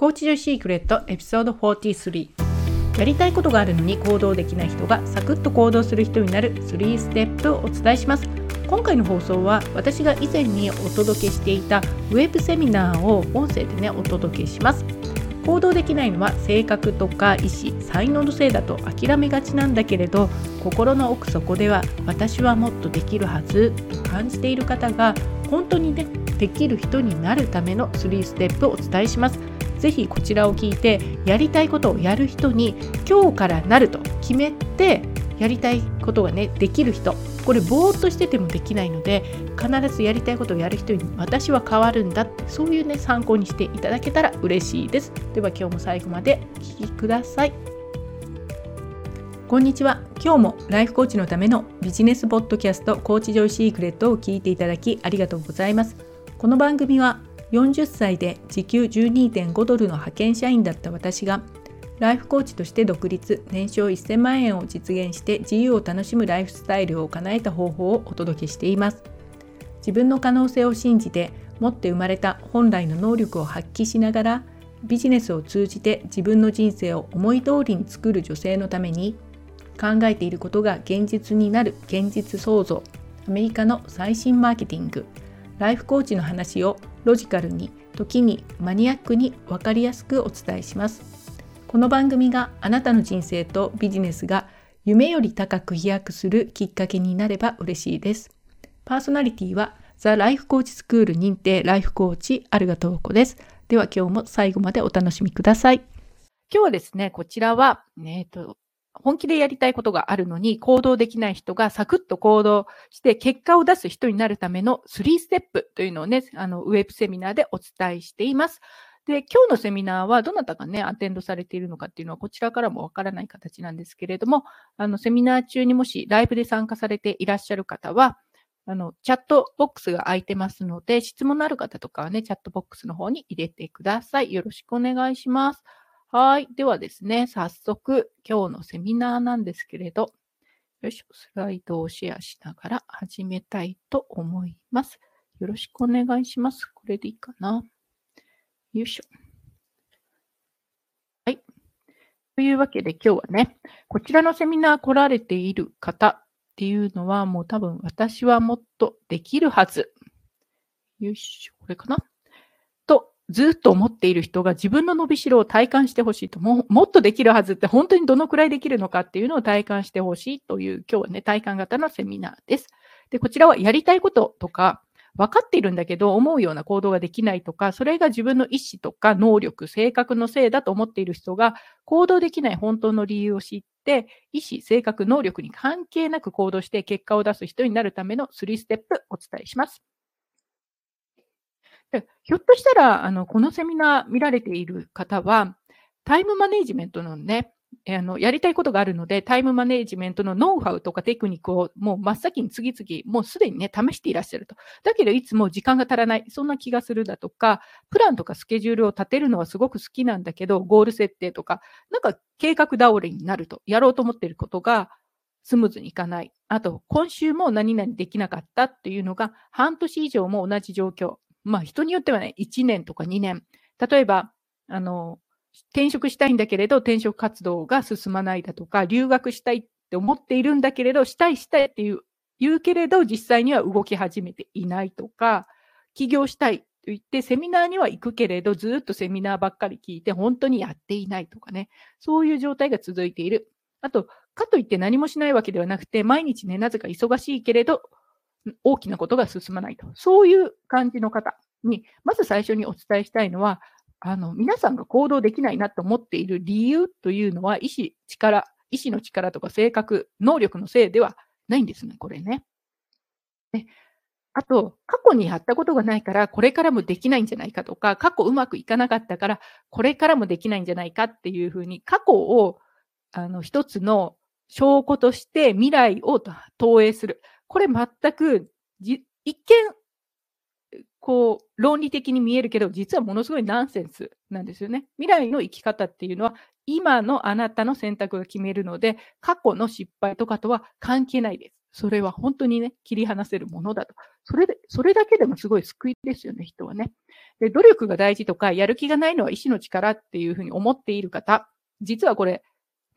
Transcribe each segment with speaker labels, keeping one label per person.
Speaker 1: コーチ女シークレットエピソード43やりたいことがあるのに行動できない人がサクッと行動する人になる3ステップをお伝えします。今回の放送は私が以前にお届けしていたウェブセミナーを音声でねお届けします。行動できないのは性格とか意思才能のせいだと諦めがちなんだけれど心の奥底では私はもっとできるはずと感じている方が本当にねできる人になるための3ステップをお伝えします。ぜひこちらを聞いてやりたいことをやる人に今日からなると決めてやりたいことがねできる人。これぼーっとしててもできないので必ずやりたいことをやる人に私は変わるんだってそういうね参考にしていただけたら嬉しいです。では今日も最後までお聴きください。こんにちは。今日もライフコーチのためのビジネスポッドキャストコーチジョイシークレットを聞いていただきありがとうございます。この番組は40歳で時給12.5ドルの派遣社員だった私がライフコーチとして独立年商1000万円を実現して自由を楽しむライフスタイルを叶えた方法をお届けしています。自分の可能性を信じて持って生まれた本来の能力を発揮しながらビジネスを通じて自分の人生を思い通りに作る女性のために考えていることが現実になる現実創造。アメリカの最新マーケティング。ライフコーチの話をロジカルに時にマニアックに分かりやすくお伝えしますこの番組があなたの人生とビジネスが夢より高く飛躍するきっかけになれば嬉しいです。パーソナリティはザ・ライフコーチスクール認定ライフコーチアルガトーコです。では今日も最後までお楽しみください。今日はですね、こちらは、えっ、と、本気でやりたいことがあるのに行動できない人がサクッと行動して結果を出す人になるための3ステップというのをね、あのウェブセミナーでお伝えしています。で、今日のセミナーはどなたがね、アテンドされているのかっていうのはこちらからもわからない形なんですけれども、あの、セミナー中にもしライブで参加されていらっしゃる方は、あの、チャットボックスが空いてますので、質問のある方とかはね、チャットボックスの方に入れてください。よろしくお願いします。はい。ではですね、早速、今日のセミナーなんですけれど、よいしょ、スライドをシェアしながら始めたいと思います。よろしくお願いします。これでいいかな。よいしょ。はい。というわけで今日はね、こちらのセミナー来られている方っていうのはもう多分私はもっとできるはず。よいしょ、これかな、ずっと思っている人が自分の伸びしろを体感してほしいとも、もっとできるはずって本当にどのくらいできるのかっていうのを体感してほしいという今日はね、体感型のセミナーです。で、こちらはやりたいこととか、分かっているんだけど、思うような行動ができないとか、それが自分の意思とか能力、性格のせいだと思っている人が、行動できない本当の理由を知って、意思、性格、能力に関係なく行動して結果を出す人になるための3ステップお伝えします。でひょっとしたら、あの、このセミナー見られている方は、タイムマネジメントのね、あのやりたいことがあるので、タイムマネジメントのノウハウとかテクニックをもう真っ先に次々、もうすでにね、試していらっしゃると。だけど、いつも時間が足らない、そんな気がするだとか、プランとかスケジュールを立てるのはすごく好きなんだけど、ゴール設定とか、なんか計画倒れになると、やろうと思っていることがスムーズにいかない。あと、今週も何々できなかったっていうのが、半年以上も同じ状況。まあ、人によってはね、1年とか2年。例えば、あの、転職したいんだけれど、転職活動が進まないだとか、留学したいって思っているんだけれど、したいしたいっていう、言うけれど、実際には動き始めていないとか、起業したいと言って、セミナーには行くけれど、ずっとセミナーばっかり聞いて、本当にやっていないとかね、そういう状態が続いている。あと、かといって何もしないわけではなくて、毎日ね、なぜか忙しいけれど、大きなことが進まないと。そういう感じの方に、まず最初にお伝えしたいのは、あの、皆さんが行動できないなと思っている理由というのは、意志、力、意志の力とか性格、能力のせいではないんですね、これね。あと、過去にやったことがないから、これからもできないんじゃないかとか、過去うまくいかなかったから、これからもできないんじゃないかっていうふうに、過去をあの一つの証拠として未来を投影する。これ全くじ一見こう、論理的に見えるけど、実はものすごいナンセンスなんですよね。未来の生き方っていうのは、今のあなたの選択が決めるので、過去の失敗とかとは関係ないです。それは本当にね、切り離せるものだと。それで、それだけでもすごい救いですよね、人はね。で、努力が大事とか、やる気がないのは意志の力っていうふうに思っている方、実はこれ、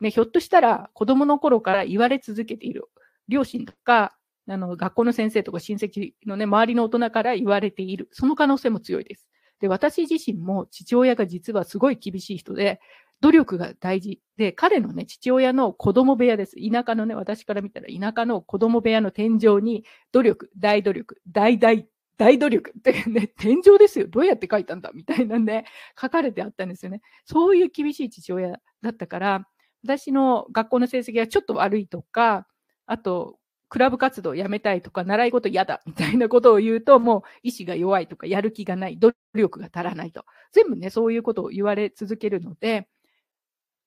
Speaker 1: ね、ひょっとしたら子供の頃から言われ続けている両親とか、あの、学校の先生とか親戚のね、周りの大人から言われている。その可能性も強いです。で、私自身も父親が実はすごい厳しい人で、努力が大事で、彼のね、父親の子供部屋です。田舎のね、私から見たら田舎の子供部屋の天井に、努力、大努力、大大、大努力ってね、天井ですよ。どうやって書いたんだ？みたいなね、書かれてあったんですよね。そういう厳しい父親だったから、私の学校の成績がちょっと悪いとか、あと、クラブ活動やめたいとか、習い事嫌だみたいなことを言うと、もう意志が弱いとか、やる気がない、努力が足らないと。全部ね、そういうことを言われ続けるので、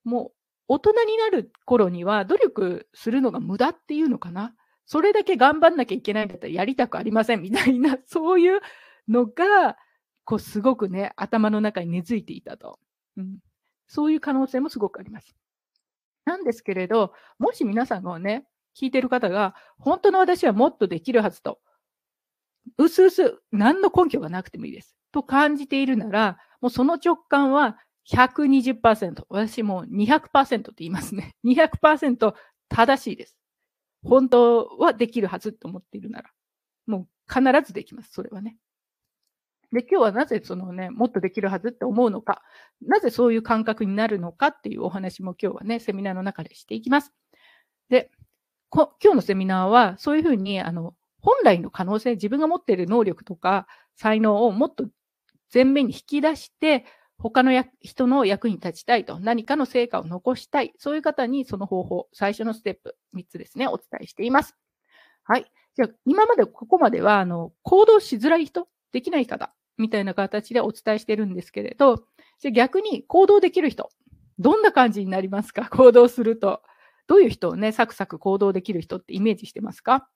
Speaker 1: もう大人になる頃には努力するのが無駄っていうのかな。それだけ頑張んなきゃいけないんだったらやりたくありませんみたいな、そういうのが、こうすごくね、頭の中に根付いていたと。うん、そういう可能性もすごくあります。なんですけれど、もし皆さんがね、聞いてる方が、本当の私はもっとできるはずと、うすうす何の根拠がなくてもいいです。と感じているなら、もうその直感は120%。私も200%って言いますね。200%正しいです。本当はできるはずと思っているなら。もう必ずできます。それはね。で、今日はなぜそのね、もっとできるはずって思うのか、なぜそういう感覚になるのかっていうお話も今日はね、セミナーの中でしていきます。で、今日のセミナーはそういうふうに、あの、本来の可能性、自分が持っている能力とか才能をもっと前面に引き出して、他の人の役に立ちたいと、何かの成果を残したい、そういう方にその方法、最初のステップ、3つですね、お伝えしています。はい。じゃあ、今までここまでは、あの、行動しづらい人、できない方、みたいな形でお伝えしてるんですけれど、じゃ逆に行動できる人、どんな感じになりますか？行動すると。どういう人をね、サクサク行動できる人ってイメージしてますか？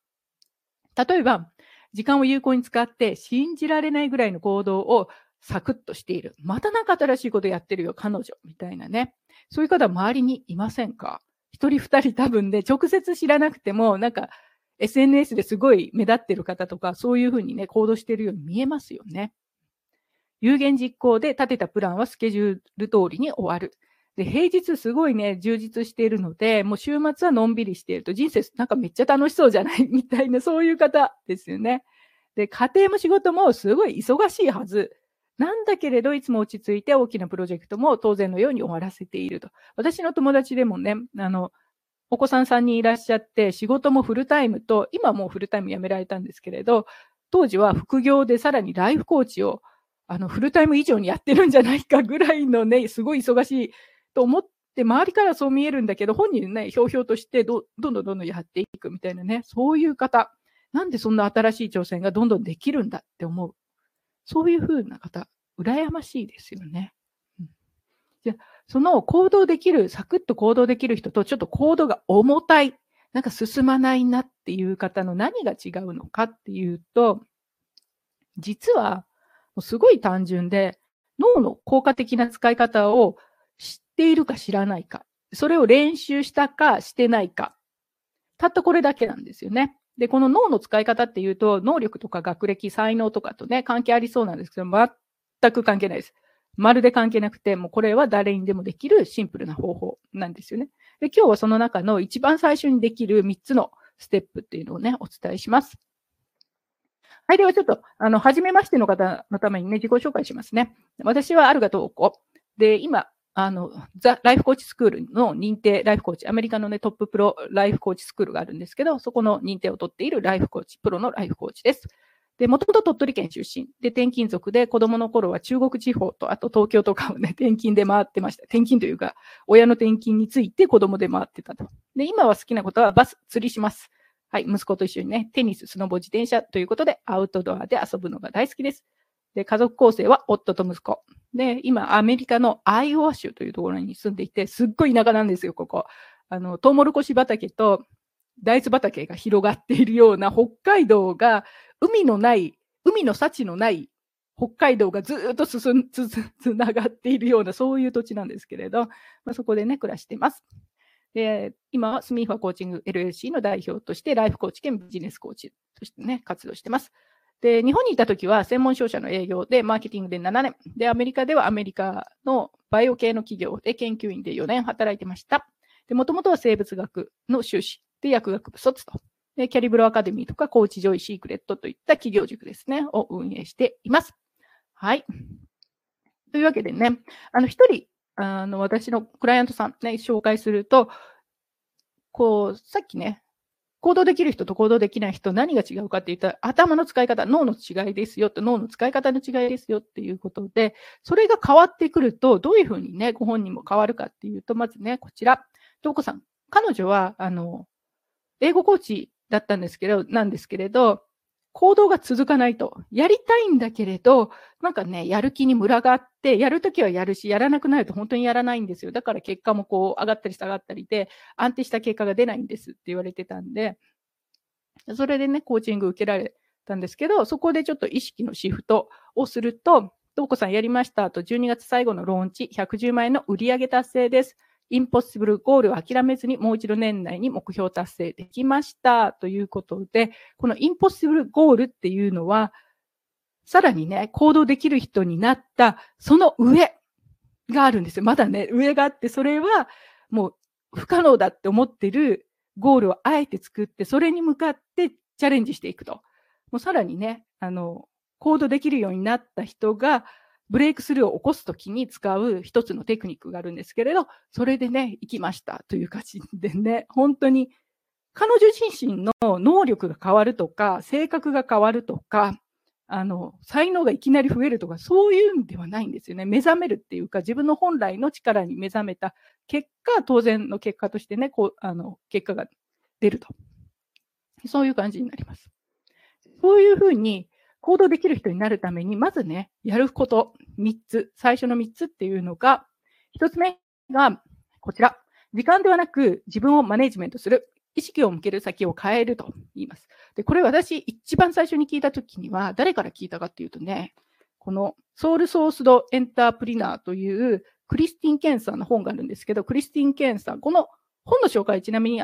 Speaker 1: 例えば、時間を有効に使って信じられないぐらいの行動をサクッとしている。またなんか新しいことやってるよ、彼女。みたいなね。そういう方は周りにいませんか？一人二人多分で、直接知らなくても、なんか SNS ですごい目立ってる方とか、そういうふうにね、行動してるように見えますよね。有言実行で立てたプランはスケジュール通りに終わる。で、平日すごいね、充実しているので、もう週末はのんびりしていると、人生なんかめっちゃ楽しそうじゃない？みたいな、そういう方ですよね。で、家庭も仕事もすごい忙しいはず。なんだけれど、いつも落ち着いて大きなプロジェクトも当然のように終わらせていると。私の友達でもね、あの、お子さん3人いらっしゃって、仕事もフルタイムと、今もうフルタイム辞められたんですけれど、当時は副業でさらにライフコーチをあのフルタイム以上にやってるんじゃないかぐらいのね、すごい忙しいと思って、周りからそう見えるんだけど、本人ね、ひょうひょうとしてどどんどんどんどんやっていくみたいなね、そういう方、なんでそんな新しい挑戦がどんどんできるんだって思う。そういうふうな方、羨ましいですよね。うん、じゃその行動できる、サクッと行動できる人と、ちょっと行動が重たい、なんか進まないなっていう方の何が違うのかっていうと、実は、すごい単純で、脳の効果的な使い方をっているか知らないか、それを練習したかしてないか、たったこれだけなんですよね。で、この脳の使い方っていうと、能力とか学歴、才能とかとね、関係ありそうなんですけど、全く関係ないです。まるで関係なくて、もうこれは誰にでもできるシンプルな方法なんですよね。で、今日はその中の一番最初にできる3つのステップっていうのをね、お伝えします。はい、ではちょっと、あの、初めましての方のためにね、自己紹介しますね。私はアルガトーコ。で、今、あの、ザ・ライフコーチスクールの認定ライフコーチ、アメリカのね、トッププロライフコーチスクールがあるんですけど、そこの認定を取っているライフコーチ、プロのライフコーチです。で、もともと鳥取県出身。で、転勤族で子供の頃は中国地方と、あと東京とかをね、転勤で回ってました。転勤というか、親の転勤について子供で回ってたと。で、今は好きなことはバス、釣りします。はい、息子と一緒にね、テニス、スノボ、自転車ということで、アウトドアで遊ぶのが大好きです。で、家族構成は夫と息子。で、今、アメリカのアイオワ州というところに住んでいて、すっごい田舎なんですよ、ここ。あの、トウモロコシ畑と大豆畑が広がっているような北海道が海のない、海の幸のない北海道がずっと進ん、つ、つながっているような、そういう土地なんですけれど、まあ、そこでね、暮らしています。で今はスミーファコーチング LLC の代表として、ライフコーチ兼ビジネスコーチとしてね、活動してます。で、日本にいた時は専門商社の営業で、マーケティングで7年。で、アメリカではアメリカのバイオ系の企業で研究員で4年働いてました。で、もともとは生物学の修士で薬学部卒と。で、キャリブロアカデミーとかコーチジョイシークレットといった起業塾ですね、を運営しています。はい。というわけでね、あの、一人、あの、私のクライアントさんね、紹介すると、こう、さっきね、行動できる人と行動できない人、何が違うかって言ったら、頭の使い方、脳の違いですよって、脳の使い方の違いですよっていうことで、それが変わってくると、どういうふうにね、ご本人も変わるかっていうと、まずね、こちら、東子さん。彼女は、あの、英語コーチだったんですけど、なんですけれど、行動が続かないと。やりたいんだけれど、なんかね、やる気にムラがあって、やるときはやるし、やらなくなると本当にやらないんですよ。だから結果もこう上がったり下がったりで、安定した結果が出ないんですって言われてたんで、それでね、コーチング受けられたんですけど、そこでちょっと意識のシフトをすると、どうこさんやりましたと、12月最後のローンチ、110万円の売上達成です。インポッシブルゴールを諦めずにもう一度年内に目標達成できましたということで、このインポッシブルゴールっていうのは、さらにね、行動できる人になったその上があるんですよ。まだね、上があって、それはもう不可能だって思ってるゴールをあえて作って、それに向かってチャレンジしていくと。もうさらにね、あの、行動できるようになった人が、ブレイクスルーを起こすときに使う一つのテクニックがあるんですけれど、それでね、行きましたという感じでね、本当に彼女自身の能力が変わるとか、性格が変わるとか、あの、才能がいきなり増えるとか、そういうんではないんですよね。目覚めるっていうか、自分の本来の力に目覚めた結果、当然の結果としてね、こう、あの、結果が出ると。そういう感じになります。そういうふうに、行動できる人になるために、まずね、やること、3つ、最初の3つっていうのが、1つ目が、こちら。時間ではなく自分をマネジメントする。意識を向ける先を変えると言います。で、これ私一番最初に聞いたときには、誰から聞いたかっていうとね、このソウルソースドエンタープリナーというクリスティン・ケンさんの本があるんですけど、クリスティン・ケンさん、この本の紹介、ちなみに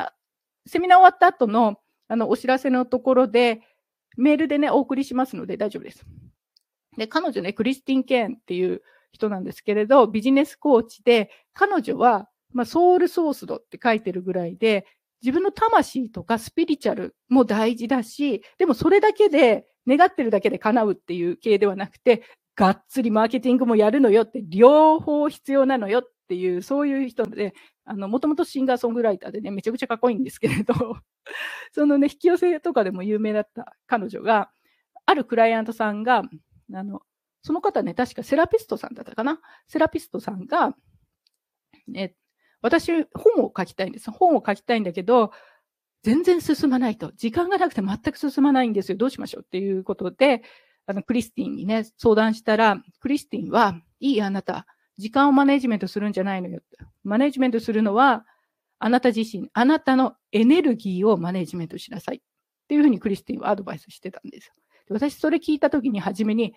Speaker 1: セミナー終わった後のあのお知らせのところで、メールでね、お送りしますので大丈夫です。で、彼女ね、クリスティン・ケーンっていう人なんですけれど、ビジネスコーチで、彼女は、まあ、ソウルソースドって書いてるぐらいで、自分の魂とかスピリチュアルも大事だし、でもそれだけで、願ってるだけで叶うっていう系ではなくて、がっつりマーケティングもやるのよって、両方必要なのよっっていう、そういう人で、あの、もともとシンガーソングライターでね、めちゃくちゃかっこいいんですけれど、そのね、引き寄せとかでも有名だった彼女が、あるクライアントさんが、あの、その方ね、確かセラピストさんだったかな？セラピストさんが、ね、私、本を書きたいんです。本を書きたいんだけど、全然進まないと。時間がなくて全く進まないんですよ。どうしましょう？っていうことで、あの、クリスティンにね、相談したら、クリスティンは、いいあなた、時間をマネジメントするんじゃないのよ。マネジメントするのは、あなた自身、あなたのエネルギーをマネジメントしなさい。っていうふうにクリスティンはアドバイスしてたんです。私それ聞いたときに初めに、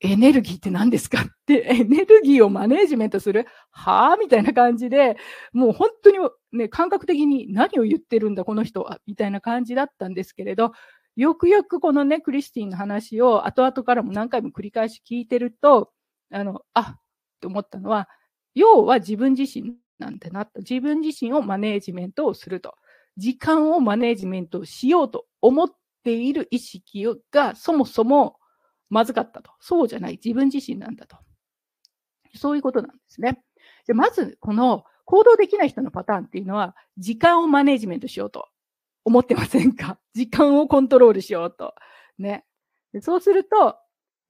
Speaker 1: エネルギーって何ですか？って、エネルギーをマネジメントする？はぁみたいな感じで、もう本当にね、感覚的に何を言ってるんだ、この人は、みたいな感じだったんですけれど、よくよくこのね、クリスティンの話を後々からも何回も繰り返し聞いてると、あの、あ、と思ったのは、要は自分自身なんてなった。自分自身をマネージメントをすると。時間をマネージメントしようと思っている意識がそもそもまずかったと。そうじゃない。自分自身なんだと。そういうことなんですね。でまず、この行動できない人のパターンっていうのは、時間をマネージメントしようと思ってませんか？時間をコントロールしようと。ね。そうすると、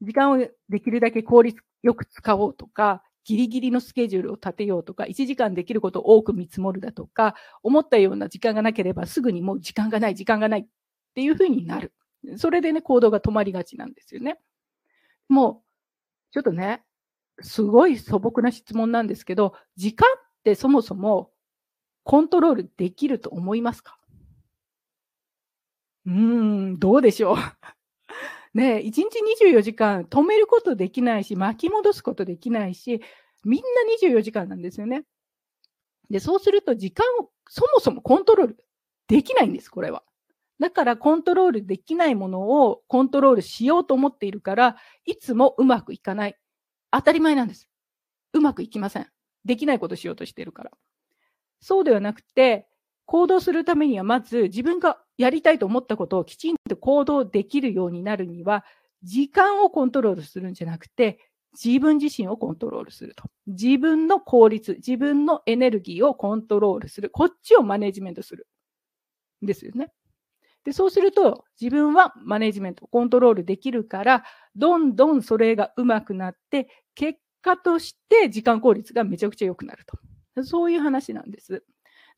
Speaker 1: 時間をできるだけ効率よく使おうとか、ギリギリのスケジュールを立てようとか、1時間できることを多く見積もるだとか、思ったような時間がなければすぐにもう時間がない、時間がないっていうふうになる。それでね、行動が止まりがちなんですよね。もう、ちょっとね、すごい素朴な質問なんですけど、時間ってそもそもコントロールできると思いますか？うーん、どうでしょう。ね、1日24時間止めることできないし、巻き戻すことできないし、みんな24時間なんですよね。で、そうすると時間をそもそもコントロールできないんです、これは。だからコントロールできないものをコントロールしようと思っているから、いつもうまくいかない。当たり前なんです。うまくいきません。できないことしようとしてるから。そうではなくて、行動するためにはまず自分がやりたいと思ったことをきちんと行動できるようになるには、時間をコントロールするんじゃなくて、自分自身をコントロールすると。自分の効率、自分のエネルギーをコントロールする。こっちをマネジメントする。ですよね。で、そうすると、自分はマネジメント、コントロールできるから、どんどんそれが上手くなって、結果として時間効率がめちゃくちゃ良くなると。そういう話なんです。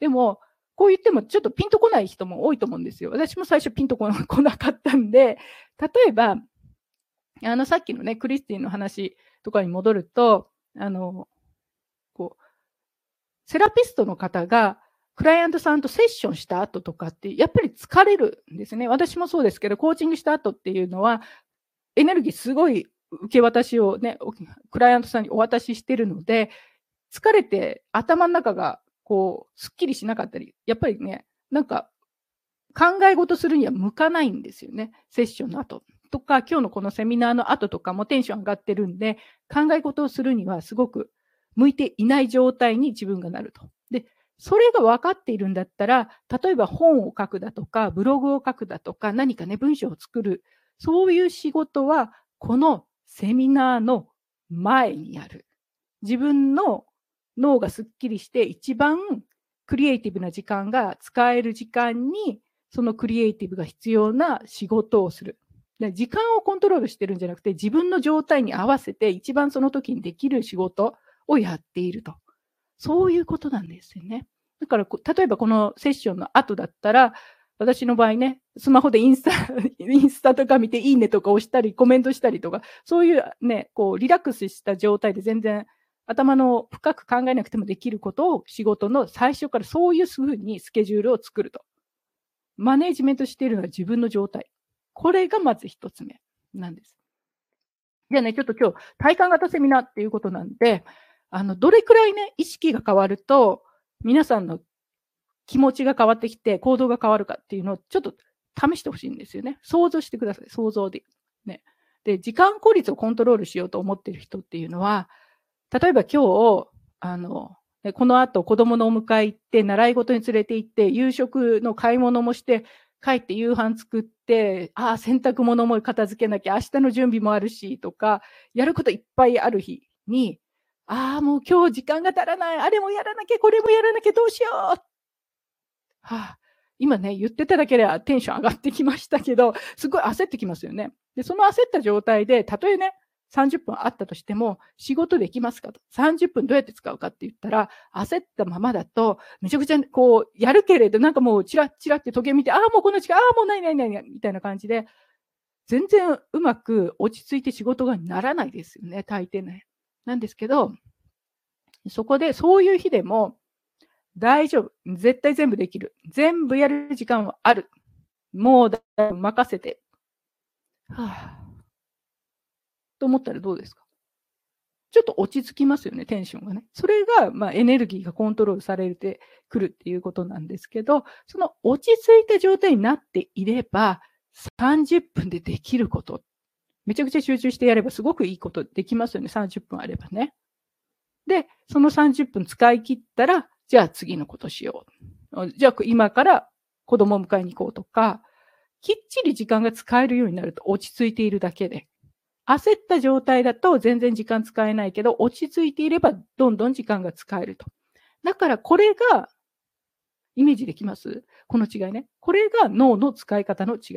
Speaker 1: でも、こう言ってもちょっとピンとこない人も多いと思うんですよ。私も最初ピンとこな かったんで、例えば、あの、さっきのね、クリスティンの話とかに戻ると、あの、こう、セラピストの方が、クライアントさんとセッションした後とかって、やっぱり疲れるんですね。私もそうですけど、コーチングした後っていうのは、エネルギーすごい受け渡しをね、クライアントさんにお渡ししてるので、疲れて頭の中がこう、すっきりしなかったり、やっぱりね、なんか考え事するには向かないんですよね。セッションの後とか、今日のこのセミナーの後とかもテンション上がってるんで、考え事をするにはすごく向いていない状態に自分がなると。で、それが分かっているんだったら、例えば本を書くだとか、ブログを書くだとか、何かね、文章を作る、そういう仕事は、このセミナーの前にやる。自分の脳がすっきりして一番クリエイティブな時間が使える時間にそのクリエイティブが必要な仕事をする。時間をコントロールしてるんじゃなくて自分の状態に合わせて一番その時にできる仕事をやっていると。そういうことなんですよね。だから、例えばこのセッションの後だったら、私の場合ね、スマホでインスタ、インスタとか見ていいねとか押したり、コメントしたりとか、そういうね、こう、リラックスした状態で全然頭の深く考えなくてもできることを仕事の最初からそういうふうにスケジュールを作ると。マネージメントしているのは自分の状態。これがまず一つ目なんです。じゃあね、ちょっと今日体感型セミナーっていうことなんで、あの、どれくらいね、意識が変わると、皆さんの気持ちが変わってきて行動が変わるかっていうのをちょっと試してほしいんですよね。想像してください。想像で。ね。で、時間効率をコントロールしようと思っている人っていうのは、例えば今日、あの、この後子供のお迎え行って、習い事に連れて行って、夕食の買い物もして、帰って夕飯作って、ああ、洗濯物も片付けなきゃ、明日の準備もあるし、とか、やることいっぱいある日に、ああ、もう今日時間が足らない、あれもやらなきゃ、これもやらなきゃ、どうしよう。はあ、今ね、言ってただけでテンション上がってきましたけど、すごい焦ってきますよね。で、その焦った状態で、たとえね、30分あったとしても、仕事できますかと。30分どうやって使うかって言ったら、焦ったままだと、めちゃくちゃこう、やるけれど、なんかもうチラッチラって時計見て、ああ、もうこの時間、ああ、もうないないないない、みたいな感じで、全然うまく落ち着いて仕事がならないですよね、大抵ね。なんですけど、そこで、そういう日でも、大丈夫。絶対全部できる。全部やる時間はある。もう任せて。はあと思ったらどうですか？ちょっと落ち着きますよね、テンションがね。それが、まあ、エネルギーがコントロールされてくるっていうことなんですけど、その落ち着いた状態になっていれば、30分でできること。めちゃくちゃ集中してやればすごくいいことできますよね、30分あればね。で、その30分使い切ったら、じゃあ次のことしよう。じゃあ今から子供を迎えに行こうとか、きっちり時間が使えるようになると落ち着いているだけで。焦った状態だと全然時間使えないけど、落ち着いていればどんどん時間が使えると。だからこれが、イメージできます？この違いね。これが脳の使い方の違い。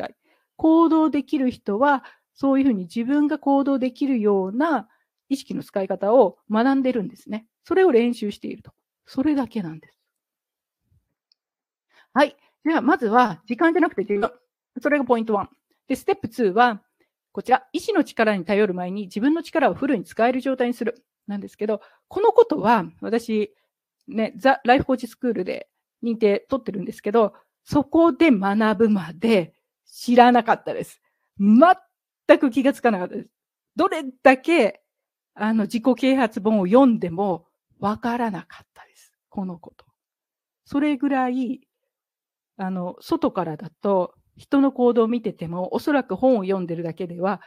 Speaker 1: 行動できる人は、そういうふうに自分が行動できるような意識の使い方を学んでるんですね。それを練習していると。それだけなんです。はい。じゃあ、まずは、時間じゃなくて時間。それがポイント1。で、ステップ2は、こちら、意志の力に頼る前に自分の力をフルに使える状態にする。なんですけど、このことは私、ね、ザ・ライフコーチスクールで認定取ってるんですけど、そこで学ぶまで知らなかったです。全く気がつかなかったです。どれだけ、あの、自己啓発本を読んでもわからなかったです。このこと。それぐらい、あの、外からだと、人の行動を見てても、おそらく本を読んでるだけでは、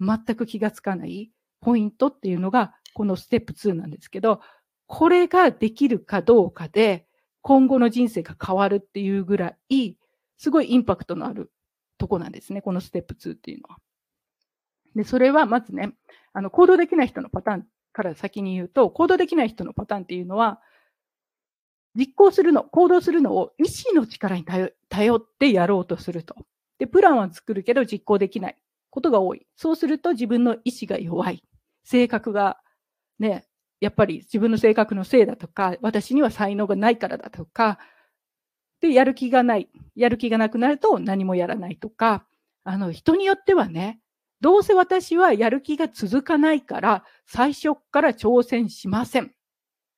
Speaker 1: 全く気がつかないポイントっていうのが、このステップ2なんですけど、これができるかどうかで、今後の人生が変わるっていうぐらい、すごいインパクトのあるとこなんですね、このステップ2っていうのは。で、それはまずね、あの、行動できない人のパターンから先に言うと、行動できない人のパターンっていうのは、実行するの、行動するのを意志の力に頼ってやろうとすると。で、プランは作るけど実行できないことが多い。そうすると自分の意志が弱い。性格がね、やっぱり自分の性格のせいだとか、私には才能がないからだとか、で、やる気がない。やる気がなくなると何もやらないとか、あの、人によってはね、どうせ私はやる気が続かないから、最初から挑戦しません。っ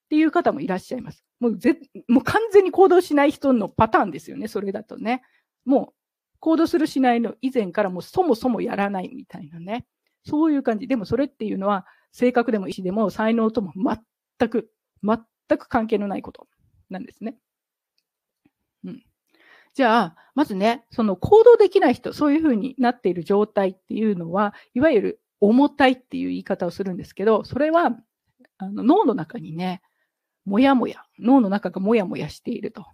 Speaker 1: ていう方もいらっしゃいます。もうぜもう完全に行動しない人のパターンですよね、それだとね。もう行動するしないの以前からもうそもそもやらないみたいなね。そういう感じ。でもそれっていうのは、性格でも意思でも才能とも全く、全く関係のないことなんですね。うん。じゃあ、まずね、その行動できない人、そういうふうになっている状態っていうのは、いわゆる重たいっていう言い方をするんですけど、それはあの脳の中にね、もやもや、脳の中がもやもやしていると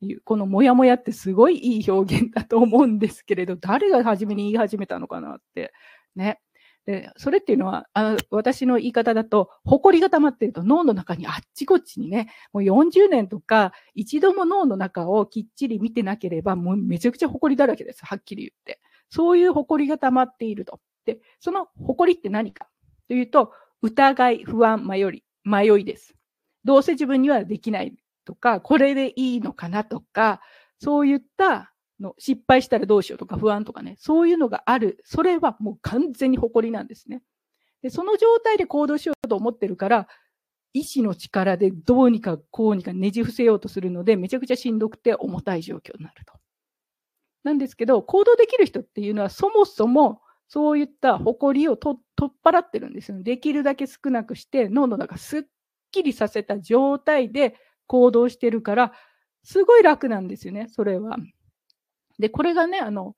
Speaker 1: いう、このもやもやってすごいいい表現だと思うんですけれど、誰が初めに言い始めたのかなって、ね。で、それっていうのは、あの私の言い方だと、埃が溜まってると脳の中にあっちこっちにね、もう40年とか、一度も脳の中をきっちり見てなければ、もうめちゃくちゃ埃だらけです。はっきり言って。そういう埃が溜まっていると。で、その埃って何かというと、疑い、不安、迷い、迷いです。どうせ自分にはできないとか、これでいいのかなとか、そういったの失敗したらどうしようとか不安とかね、そういうのがある。それはもう完全に誇りなんですね。で、その状態で行動しようと思ってるから、意志の力でどうにかこうにかねじ伏せようとするので、めちゃくちゃしんどくて重たい状況になると。なんですけど、行動できる人っていうのはそもそもそういった誇りを取っ払ってるんですよ。できるだけ少なくして脳の中すっきりさせた状態で行動してるから、すごい楽なんですよね、それは。で、これがね、あの、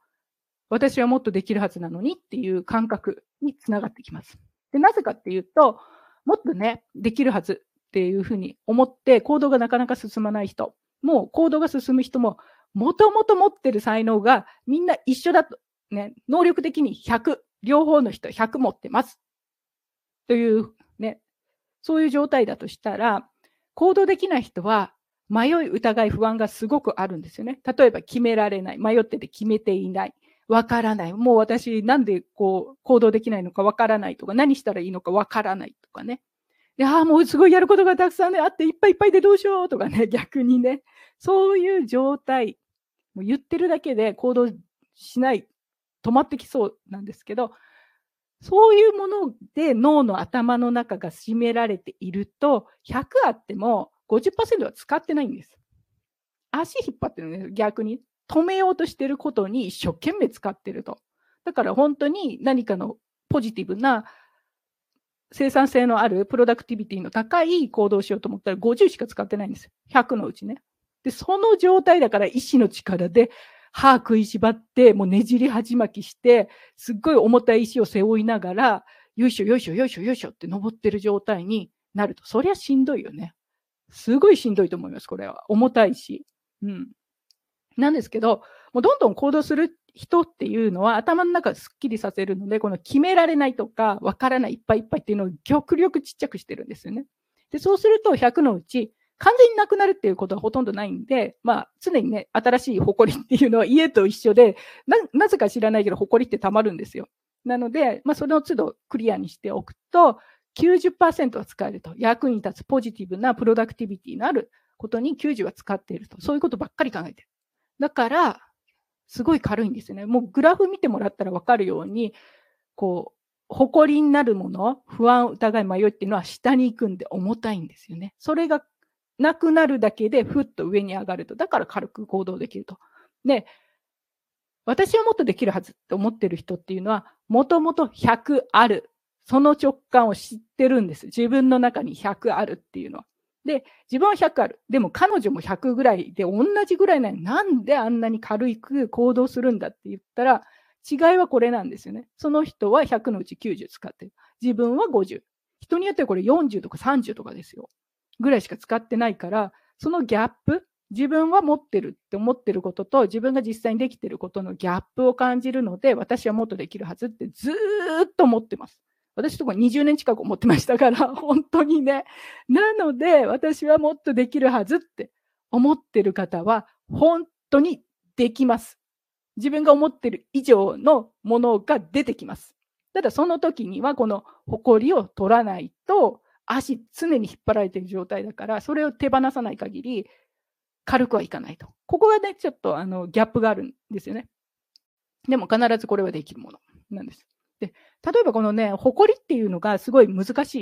Speaker 1: 私はもっとできるはずなのにっていう感覚につながってきます。で、なぜかっていうと、もっとね、できるはずっていうふうに思って行動がなかなか進まない人、もう行動が進む人も、もともと持ってる才能がみんな一緒だと、ね、能力的に100、両方の人100持ってます。という、そういう状態だとしたら、行動できない人は迷い、疑い、不安がすごくあるんですよね。例えば決められない。迷ってて決めていない。わからない。もう私なんでこう行動できないのかわからないとか、何したらいいのかわからないとかね。いやもうすごいやることがたくさん、ね、あっていっぱいいっぱいでどうしようとかね、逆にね。そういう状態、もう言ってるだけで行動しない、止まってきそうなんですけど、そういうもので脳の頭の中が占められていると、100あっても50%は使ってないんです。足引っ張ってるんです逆に。止めようとしてることに一生懸命使ってると。だから本当に何かのポジティブな生産性のあるプロダクティビティの高い行動をしようと思ったら50しか使ってないんです。100のうちね。で、その状態だから意志の力で歯食いしばって、もうねじり鉢巻きして、すっごい重たい石を背負いながら、よいしょよいしょよいしょよいしょって登ってる状態になると、そりゃしんどいよね。すごいしんどいと思います、これは。重たいし。うん。なんですけど、もうどんどん行動する人っていうのは頭の中すっきりさせるので、この決められないとか、わからないいっぱいいっぱいっていうのを極力ちっちゃくしてるんですよね。で、そうすると100のうち、完全になくなるっていうことはほとんどないんで、まあ、常にね、新しい埃っていうのは家と一緒で、な、なぜか知らないけど、埃って溜まるんですよ。なので、まあ、その都度クリアにしておくと、90%は使えると。役に立つポジティブなプロダクティビティのあることに90は使っていると。そういうことばっかり考えてる。だから、すごい軽いんですよね。もうグラフ見てもらったらわかるように、こう、誇りになるもの、不安、疑い、迷いっていうのは下に行くんで重たいんですよね。それがなくなるだけでふっと上に上がると。だから軽く行動できると。で、私はもっとできるはずって思ってる人っていうのは、もともと100あるその直感を知ってるんです。自分の中に100あるっていうのは。で、自分は100ある。でも彼女も100ぐらいで同じぐらいなのになんであんなに軽く行動するんだって言ったら、違いはこれなんですよね。その人は100のうち90使ってる。自分は50。人によってはこれ40とか30とかですよ。ぐらいしか使ってないから、そのギャップ、自分は持ってるって思ってることと自分が実際にできてることのギャップを感じるので、私はもっとできるはずってずーっと思ってます。私とか20年近く思ってましたから、本当にね。なので、私はもっとできるはずって思ってる方は、本当にできます。自分が思ってる以上のものが出てきます。ただその時にはこの埃を取らないと足常に引っ張られている状態だからそれを手放さない限り軽くはいかないと。ここがね、ちょっとあのギャップがあるんですよね。でも必ずこれはできるものなんです。で、例えばこのね、誇りっていうのがすごい難し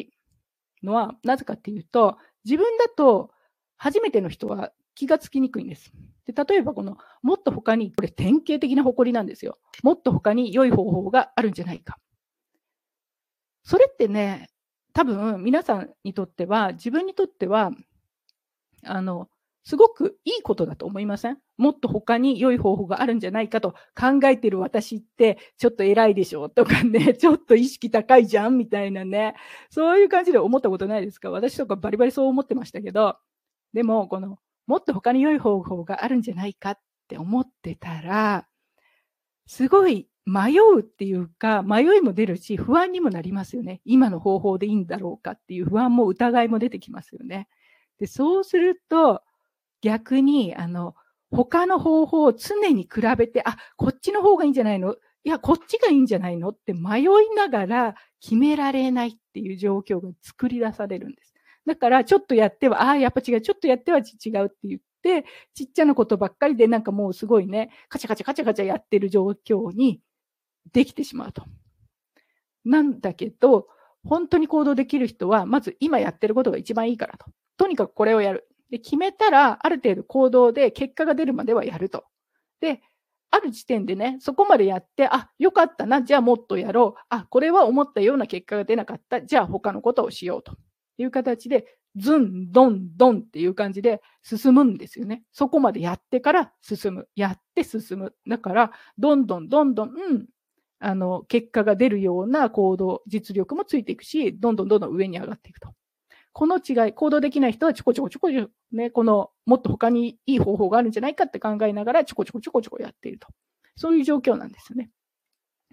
Speaker 1: いのは、なぜかっていうと、自分だと初めての人は気がつきにくいんです。で例えばこの、もっと他に、これ典型的な誇りなんですよ。もっと他に良い方法があるんじゃないか。それってね、多分皆さんにとっては、自分にとっては、あの、すごくいいことだと思いません？もっと他に良い方法があるんじゃないかと考えてる私ってちょっと偉いでしょとかね、ちょっと意識高いじゃんみたいなね、そういう感じで思ったことないですか？私とかバリバリそう思ってましたけど、でもこのもっと他に良い方法があるんじゃないかって思ってたら、すごい迷うっていうか、迷いも出るし、不安にもなりますよね。今の方法でいいんだろうかっていう不安も疑いも出てきますよね。でそうすると、逆に、あの、他の方法を常に比べて、あ、こっちの方がいいんじゃないの？いや、こっちがいいんじゃないの？って迷いながら決められないっていう状況が作り出されるんです。だから、ちょっとやっては、ああ、やっぱ違う、ちょっとやっては違うって言って、ちっちゃなことばっかりで、なんかもうすごいね、カチャカチャカチャカチャやってる状況にできてしまうと。なんだけど、本当に行動できる人は、まず今やってることが一番いいからと。とにかくこれをやる。で、決めたら、ある程度行動で結果が出るまではやると。で、ある時点でね、そこまでやって、あ、よかったな、じゃあもっとやろう。あ、これは思ったような結果が出なかった、じゃあ他のことをしようという形で、ズン、ドン、ドンっていう感じで進むんですよね。そこまでやってから進む。やって進む。だから、どんどんどんどん、うん、あの、結果が出るような行動、実力もついていくし、どんどんどんどん上に上がっていくと。この違い、行動できない人はちょこちょこちょこちょこ、ね、この、もっと他にいい方法があるんじゃないかって考えながら、ちょこちょこちょこちょこやっていると。そういう状況なんですよね。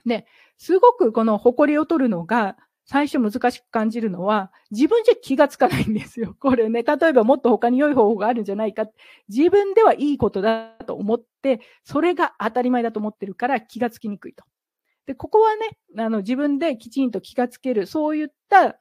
Speaker 1: で、すごくこの誇りを取るのが、最初難しく感じるのは、自分じゃ気がつかないんですよ。これね、例えばもっと他に良い方法があるんじゃないか。自分ではいいことだと思って、それが当たり前だと思ってるから気がつきにくいと。で、ここはね、あの自分できちんと気がつける、そういった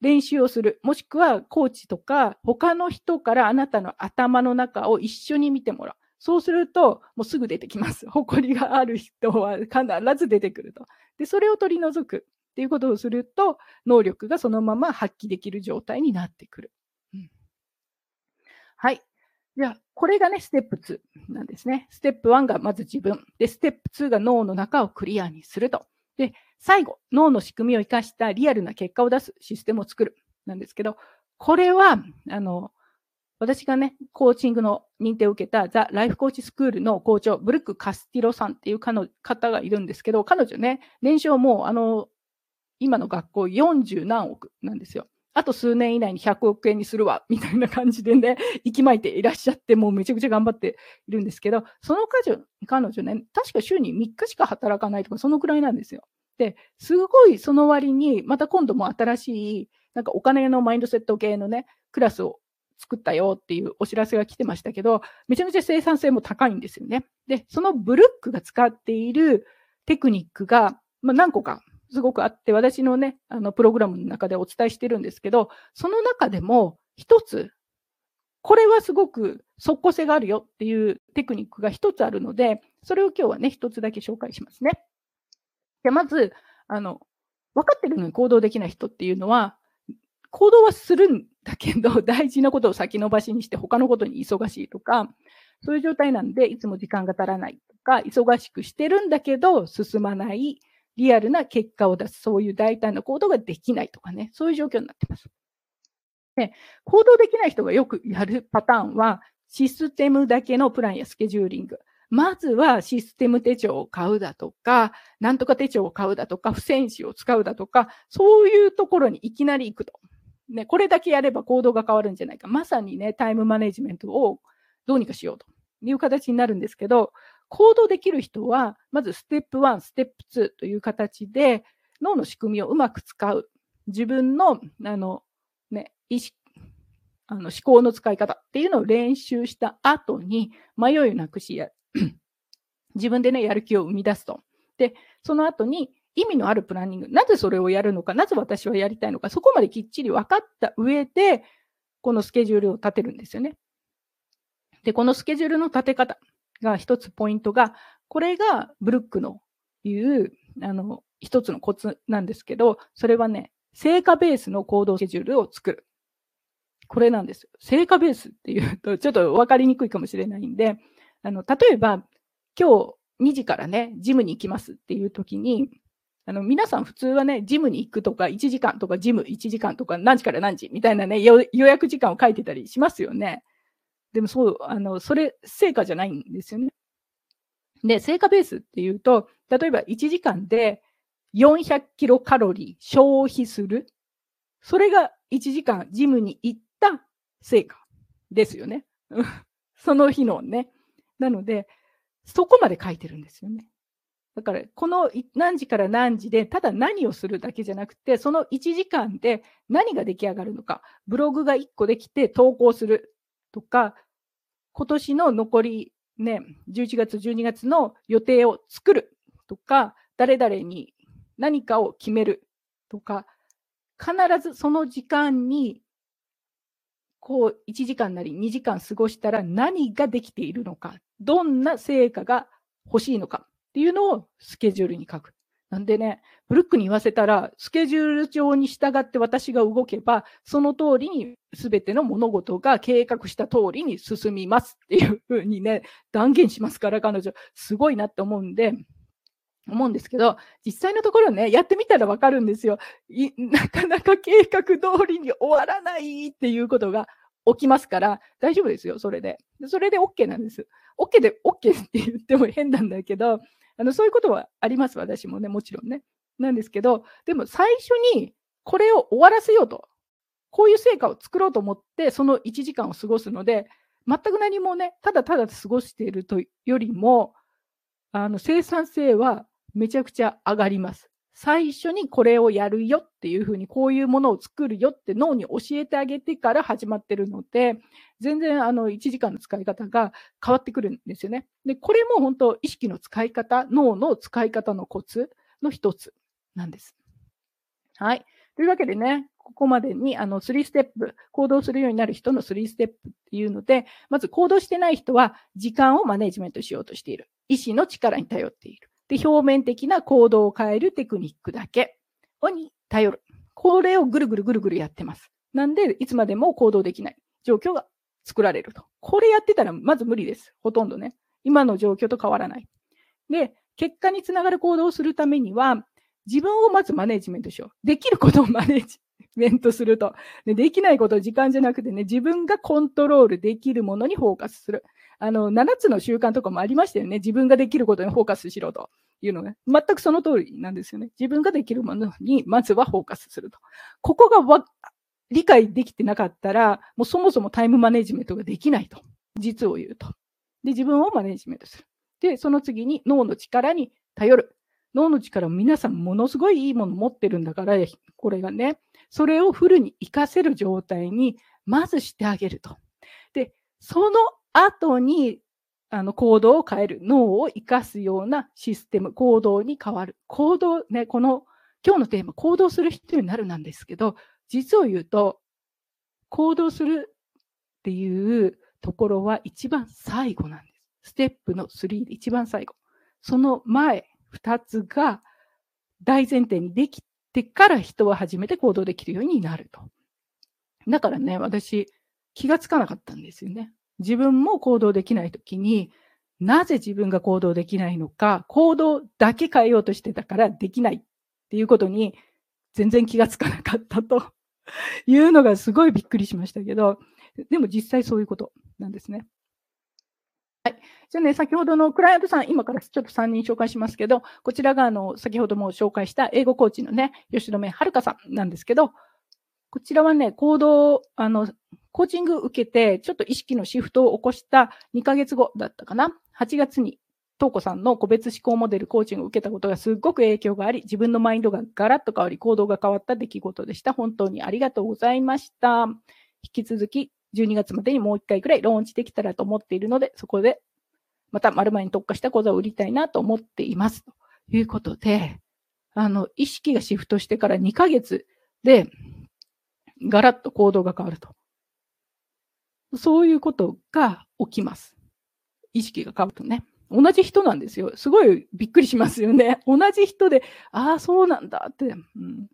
Speaker 1: 練習をする。もしくは、コーチとか、他の人からあなたの頭の中を一緒に見てもらう。そうすると、もうすぐ出てきます。誇りがある人は必ず出てくると。で、それを取り除くっていうことをすると、能力がそのまま発揮できる状態になってくる。うん、はい。じゃあ、これがね、ステップ2なんですね。ステップ1がまず自分。で、ステップ2が脳の中をクリアにすると。で、最後、脳の仕組みを生かしたリアルな結果を出すシステムを作る。なんですけど、これは、あの、私がね、コーチングの認定を受けたザ・ライフコーチスクールの校長、ブルック・カスティロさんっていう方がいるんですけど、彼女ね、年商もうあの、今の学校40何億なんですよ。あと数年以内に100億円にするわ、みたいな感じでね、息巻いていらっしゃって、もうめちゃくちゃ頑張っているんですけど、その彼女彼女ね、確か週に3日しか働かないとか、そのくらいなんですよ。で、すごいその割に、また今度も新しい、なんかお金のマインドセット系のね、クラスを作ったよっていうお知らせが来てましたけど、めちゃめちゃ生産性も高いんですよね。で、そのブルックが使っているテクニックが、まあ、何個かすごくあって、私のね、あの、プログラムの中でお伝えしてるんですけど、その中でも一つ、これはすごく即効性があるよっていうテクニックが一つあるので、それを今日はね、一つだけ紹介しますね。でまず、あの、分かってるのに行動できない人っていうのは、行動はするんだけど、大事なことを先延ばしにして他のことに忙しいとか、そういう状態なんで、いつも時間が足らないとか、忙しくしてるんだけど、進まない、リアルな結果を出す、そういう大胆な行動ができないとかね、そういう状況になってます。で、行動できない人がよくやるパターンは、システムだけのプランやスケジューリング。まずはシステム手帳を買うだとか、なんとか手帳を買うだとか、付箋紙を使うだとか、そういうところにいきなり行くと。ね、これだけやれば行動が変わるんじゃないか。まさにね、タイムマネジメントをどうにかしようという形になるんですけど、行動できる人は、まずステップ1、ステップ2という形で、脳の仕組みをうまく使う。自分の、あの、ね、意識、あの思考の使い方っていうのを練習した後に迷いをなくしや、自分でね、やる気を生み出すと。で、その後に意味のあるプランニング、なぜそれをやるのか、なぜ私はやりたいのか、そこまできっちり分かった上で、このスケジュールを立てるんですよね。で、このスケジュールの立て方が一つポイントが、これがブルックのいう、あの、一つのコツなんですけど、それはね、成果ベースの行動スケジュールを作る。これなんですよ。成果ベースっていうと、ちょっと分かりにくいかもしれないんで、あの、例えば、今日2時からね、ジムに行きますっていう時に、あの、皆さん普通はね、ジムに行くとか、1時間とか、ジム1時間とか、何時から何時みたいなね、予約時間を書いてたりしますよね。でもそう、あの、それ、成果じゃないんですよね。で、成果ベースっていうと、例えば1時間で400キロカロリー消費する。それが1時間ジムに行った成果ですよね。その日のね。なので、そこまで書いてるんですよね。だから、この何時から何時で、ただ何をするだけじゃなくて、その1時間で何が出来上がるのか、ブログが1個できて投稿するとか、今年の残りね、11月、12月の予定を作るとか、誰々に何かを決めるとか、必ずその時間に、こう、1時間なり2時間過ごしたら何ができているのか、どんな成果が欲しいのかっていうのをスケジュールに書く。なんでね、ブルックに言わせたら、スケジュール帳に従って私が動けば、その通りに全ての物事が計画した通りに進みますっていうふうにね、断言しますから、彼女、すごいなって思うんで、思うんですけど、実際のところね、やってみたらわかるんですよ。なかなか計画通りに終わらないっていうことが起きますから、大丈夫ですよ、それで。それで OK なんです。OK で OK って言っても変なんだけど、あの、そういうことはあります、私もね、もちろんね。なんですけど、でも最初にこれを終わらせようと。こういう成果を作ろうと思って、その1時間を過ごすので、全く何もね、ただただ過ごしているというよりも、あの生産性はめちゃくちゃ上がります。最初にこれをやるよっていうふうに、こういうものを作るよって脳に教えてあげてから始まってるので、全然あの1時間の使い方が変わってくるんですよね。で、これも本当意識の使い方、脳の使い方のコツの一つなんです。はい。というわけでね、ここまでにあの3ステップ、行動するようになる人の3ステップっていうので、まず行動してない人は時間をマネジメントしようとしている。意志の力に頼っている。で、表面的な行動を変えるテクニックだけに頼る。これをぐるぐるぐるぐるやってます。なんで、いつまでも行動できない状況が作られると。これやってたらまず無理です。ほとんどね。今の状況と変わらない。で、結果につながる行動をするためには、自分をまずマネージメントしよう。できることをマネージメントすると。でできないことを時間じゃなくてね、自分がコントロールできるものにフォーカスする。あの、7つの習慣とかもありましたよね。自分ができることにフォーカスしろというのが、全くその通りなんですよね。自分ができるものにまずはフォーカスすると。ここがわ理解できてなかったら、もうそもそもタイムマネジメントができないと。実を言うと。で、自分をマネジメントする。で、その次に脳の力に頼る。脳の力を皆さんものすごいいいもの持ってるんだから、これがね、それをフルに活かせる状態にまずしてあげると。その後にあの行動を変える、脳を生かすようなシステム、行動に変わる。行動、ね、この今日のテーマ、行動する人になるなんですけど、実を言うと、行動するっていうところは一番最後なんです。ステップの3で一番最後。その前2つが大前提にできてから人は初めて行動できるようになると。だからね、私気がつかなかったんですよね。自分も行動できないときに、なぜ自分が行動できないのか、行動だけ変えようとしてたからできないっていうことに全然気がつかなかったと いうのがすごいびっくりしましたけど、でも実際そういうことなんですね。はい。じゃあね、先ほどのクライアントさん、今からちょっと3人紹介しますけど、こちらがあの、先ほども紹介した英語コーチのね、吉留遥さんなんですけど、こちらはね、行動、あの、コーチング受けて、ちょっと意識のシフトを起こした2ヶ月後だったかな。8月に、東子さんの個別思考モデルコーチングを受けたことがすごく影響があり、自分のマインドがガラッと変わり、行動が変わった出来事でした。本当にありがとうございました。引き続き、12月までにもう1回くらいローンチできたらと思っているので、そこでまた丸々に特化した講座を売りたいなと思っています。ということで、あの、意識がシフトしてから2ヶ月で、ガラッと行動が変わると。そういうことが起きます。意識が変わるとね。同じ人なんですよ。すごいびっくりしますよね。同じ人で、ああ、そうなんだって、うん。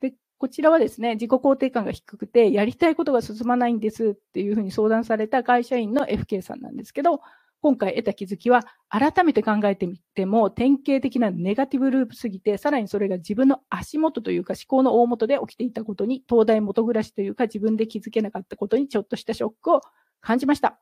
Speaker 1: で、こちらはですね、自己肯定感が低くて、やりたいことが進まないんですっていうふうに相談された会社員の FK さんなんですけど、今回得た気づきは、改めて考えてみても、典型的なネガティブループすぎて、さらにそれが自分の足元というか思考の大元で起きていたことに、東大元暮らしというか自分で気づけなかったことにちょっとしたショックを感じました。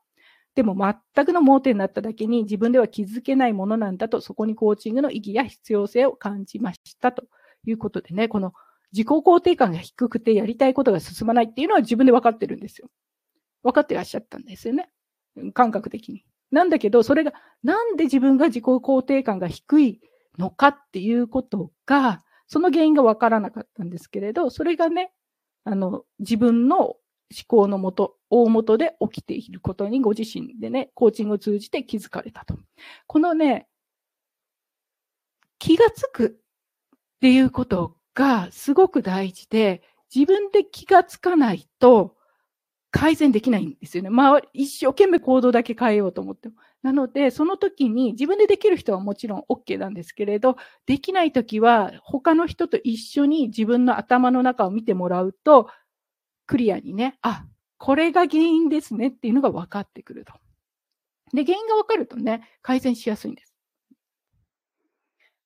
Speaker 1: でも全くの盲点になっただけに自分では気づけないものなんだと、そこにコーチングの意義や必要性を感じましたということでね、この自己肯定感が低くてやりたいことが進まないっていうのは自分で分かってるんですよ。分かってらっしゃったんですよね。感覚的に。なんだけど、それが、なんで自分が自己肯定感が低いのかっていうことが、その原因がわからなかったんですけれど、それがね、あの、自分の思考のもと、大元で起きていることにご自身でね、コーチングを通じて気づかれたと。このね、気がつくっていうことがすごく大事で、自分で気がつかないと、改善できないんですよね。まあ、一生懸命行動だけ変えようと思っても。なので、その時に自分でできる人はもちろん OK なんですけれど、できない時は他の人と一緒に自分の頭の中を見てもらうと、クリアにね、あ、これが原因ですねっていうのが分かってくると。で、原因が分かるとね、改善しやすいんです。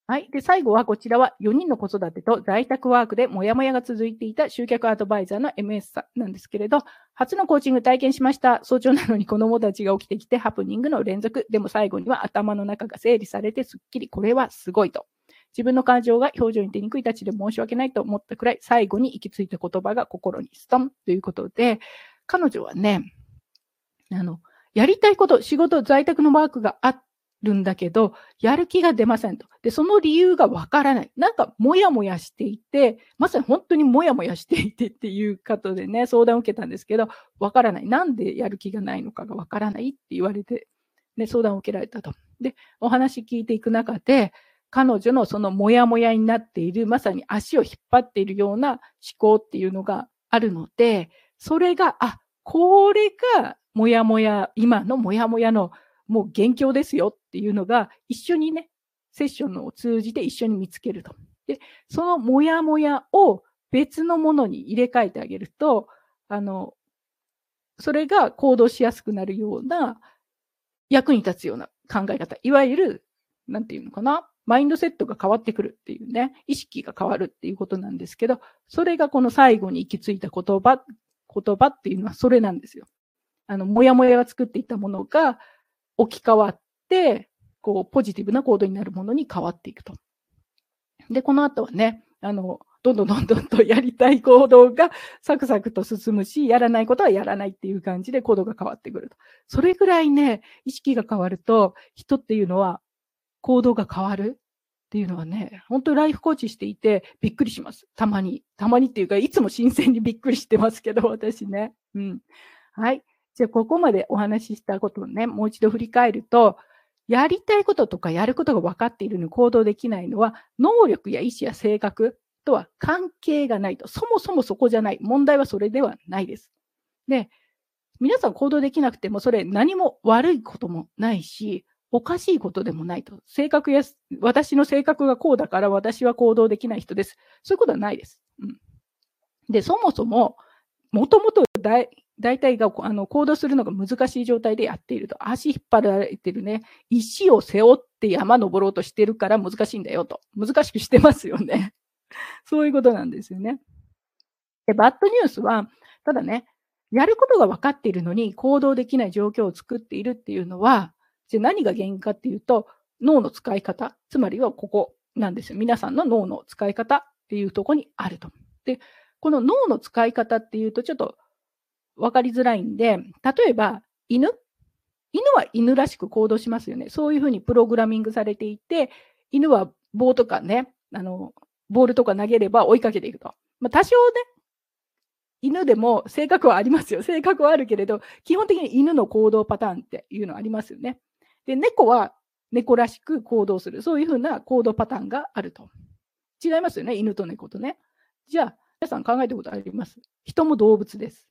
Speaker 1: はい。で、最後はこちらは4人の子育てと在宅ワークでモヤモヤが続いていた集客アドバイザーの MS さんなんですけれど、初のコーチング体験しました。早朝なのに子供たちが起きてきてハプニングの連続。でも最後には頭の中が整理されてすっきり。これはすごいと。自分の感情が表情に出にくいたちで申し訳ないと思ったくらい、最後に行き着いた言葉が心にストンということで、彼女はね、あの、やりたいこと、仕事、在宅のワークがあっるんだけど、やる気が出ませんと。で、その理由がわからない。なんか、もやもやしていて、まさに本当にもやもやしていてっていう方でね、相談を受けたんですけど、わからない。なんでやる気がないのかがわからないって言われて、ね、相談を受けられたと。で、お話聞いていく中で、彼女のそのもやもやになっている、まさに足を引っ張っているような思考っていうのがあるので、それが、あ、これがもやもや、今のもやもやのもう元凶ですよっていうのが一緒にね、セッションを通じて一緒に見つけると。で、そのモヤモヤを別のものに入れ替えてあげると、あの、それが行動しやすくなるような役に立つような考え方。いわゆる、なんていうのかな。マインドセットが変わってくるっていうね、意識が変わるっていうことなんですけど、それがこの最後に行き着いた言葉、言葉っていうのはそれなんですよ。あの、もやもやが作っていたものが、置き換わって、こう、ポジティブな行動になるものに変わっていくと。で、この後はね、あの、どんどんどんどんとやりたい行動がサクサクと進むし、やらないことはやらないっていう感じで行動が変わってくると。それぐらいね、意識が変わると、人っていうのは行動が変わるっていうのはね、本当ライフコーチしていてびっくりします。たまに。たまにっていうか、いつも新鮮にびっくりしてますけど、私ね。うん。はい。じゃあ、ここまでお話ししたことをね、もう一度振り返ると、やりたいこととかやることが分かっているのに行動できないのは、能力や意思や性格とは関係がないと。そもそもそこじゃない。問題はそれではないです。で、皆さん行動できなくても、それ何も悪いこともないし、おかしいことでもないと。性格や、私の性格がこうだから私は行動できない人です。そういうことはないです。うん、で、そもそも、もともと大体があの行動するのが難しい状態でやっていると。足引っ張られてるね。石を背負って山登ろうとしてるから難しいんだよと。難しくしてますよね。そういうことなんですよね。で、バッドニュースは、ただね、やることが分かっているのに行動できない状況を作っているっていうのは、じゃ何が原因かっていうと、脳の使い方、つまりはここなんですよ。皆さんの脳の使い方っていうところにあると。で、この脳の使い方っていうとちょっと分かりづらいんで、例えば犬？犬は犬らしく行動しますよね。そういうふうにプログラミングされていて、犬は棒とかね、あの、ボールとか投げれば追いかけていくと。まあ、多少ね、犬でも性格はありますよ。性格はあるけれど、基本的に犬の行動パターンっていうのありますよね。で、猫は猫らしく行動する。そういうふうな行動パターンがあると。違いますよね、犬と猫とね。じゃあ、皆さん考えたことあります？人も動物です。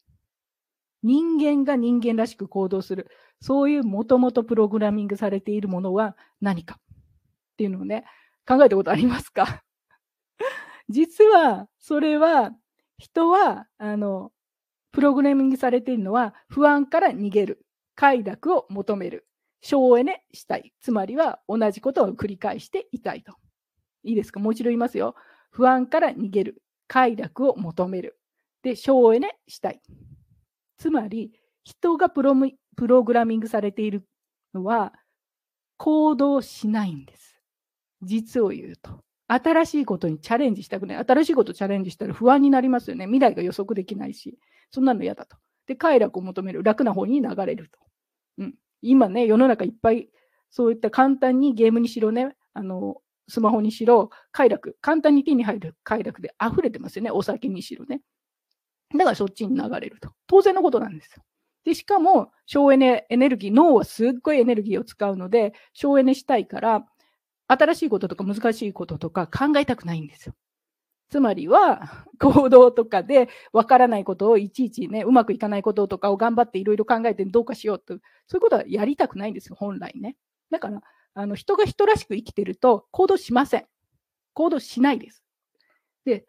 Speaker 1: 人間が人間らしく行動する。そういうもともとプログラミングされているものは何かっていうのをね、考えたことありますか？実は、それは人は、あの、プログラミングされているのは、不安から逃げる、快楽を求める、省エネしたい。つまりは、同じことを繰り返していたいと。いいですか？もう一度言いますよ。不安から逃げる、快楽を求める。で、省エネしたい。つまり、人がプロプログラミングされているのは、行動しないんです。実を言うと。新しいことにチャレンジしたくない。新しいことチャレンジしたら不安になりますよね。未来が予測できないし、そんなの嫌だと。で、快楽を求める。楽な方に流れると。うん。今ね、世の中いっぱい、そういった簡単にゲームにしろね、あの、スマホにしろ、快楽、簡単に手に入る快楽で溢れてますよね。お酒にしろね。だからそっちに流れると。当然のことなんですよ。で、しかも、省エネ、エネルギー、脳はすっごいエネルギーを使うので、省エネしたいから、新しいこととか難しいこととか考えたくないんですよ。つまりは、行動とかでわからないことをいちいちね、うまくいかないこととかを頑張っていろいろ考えてどうかしようと、そういうことはやりたくないんですよ、本来ね。だから、あの人が人らしく生きてると行動しません。行動しないです。で、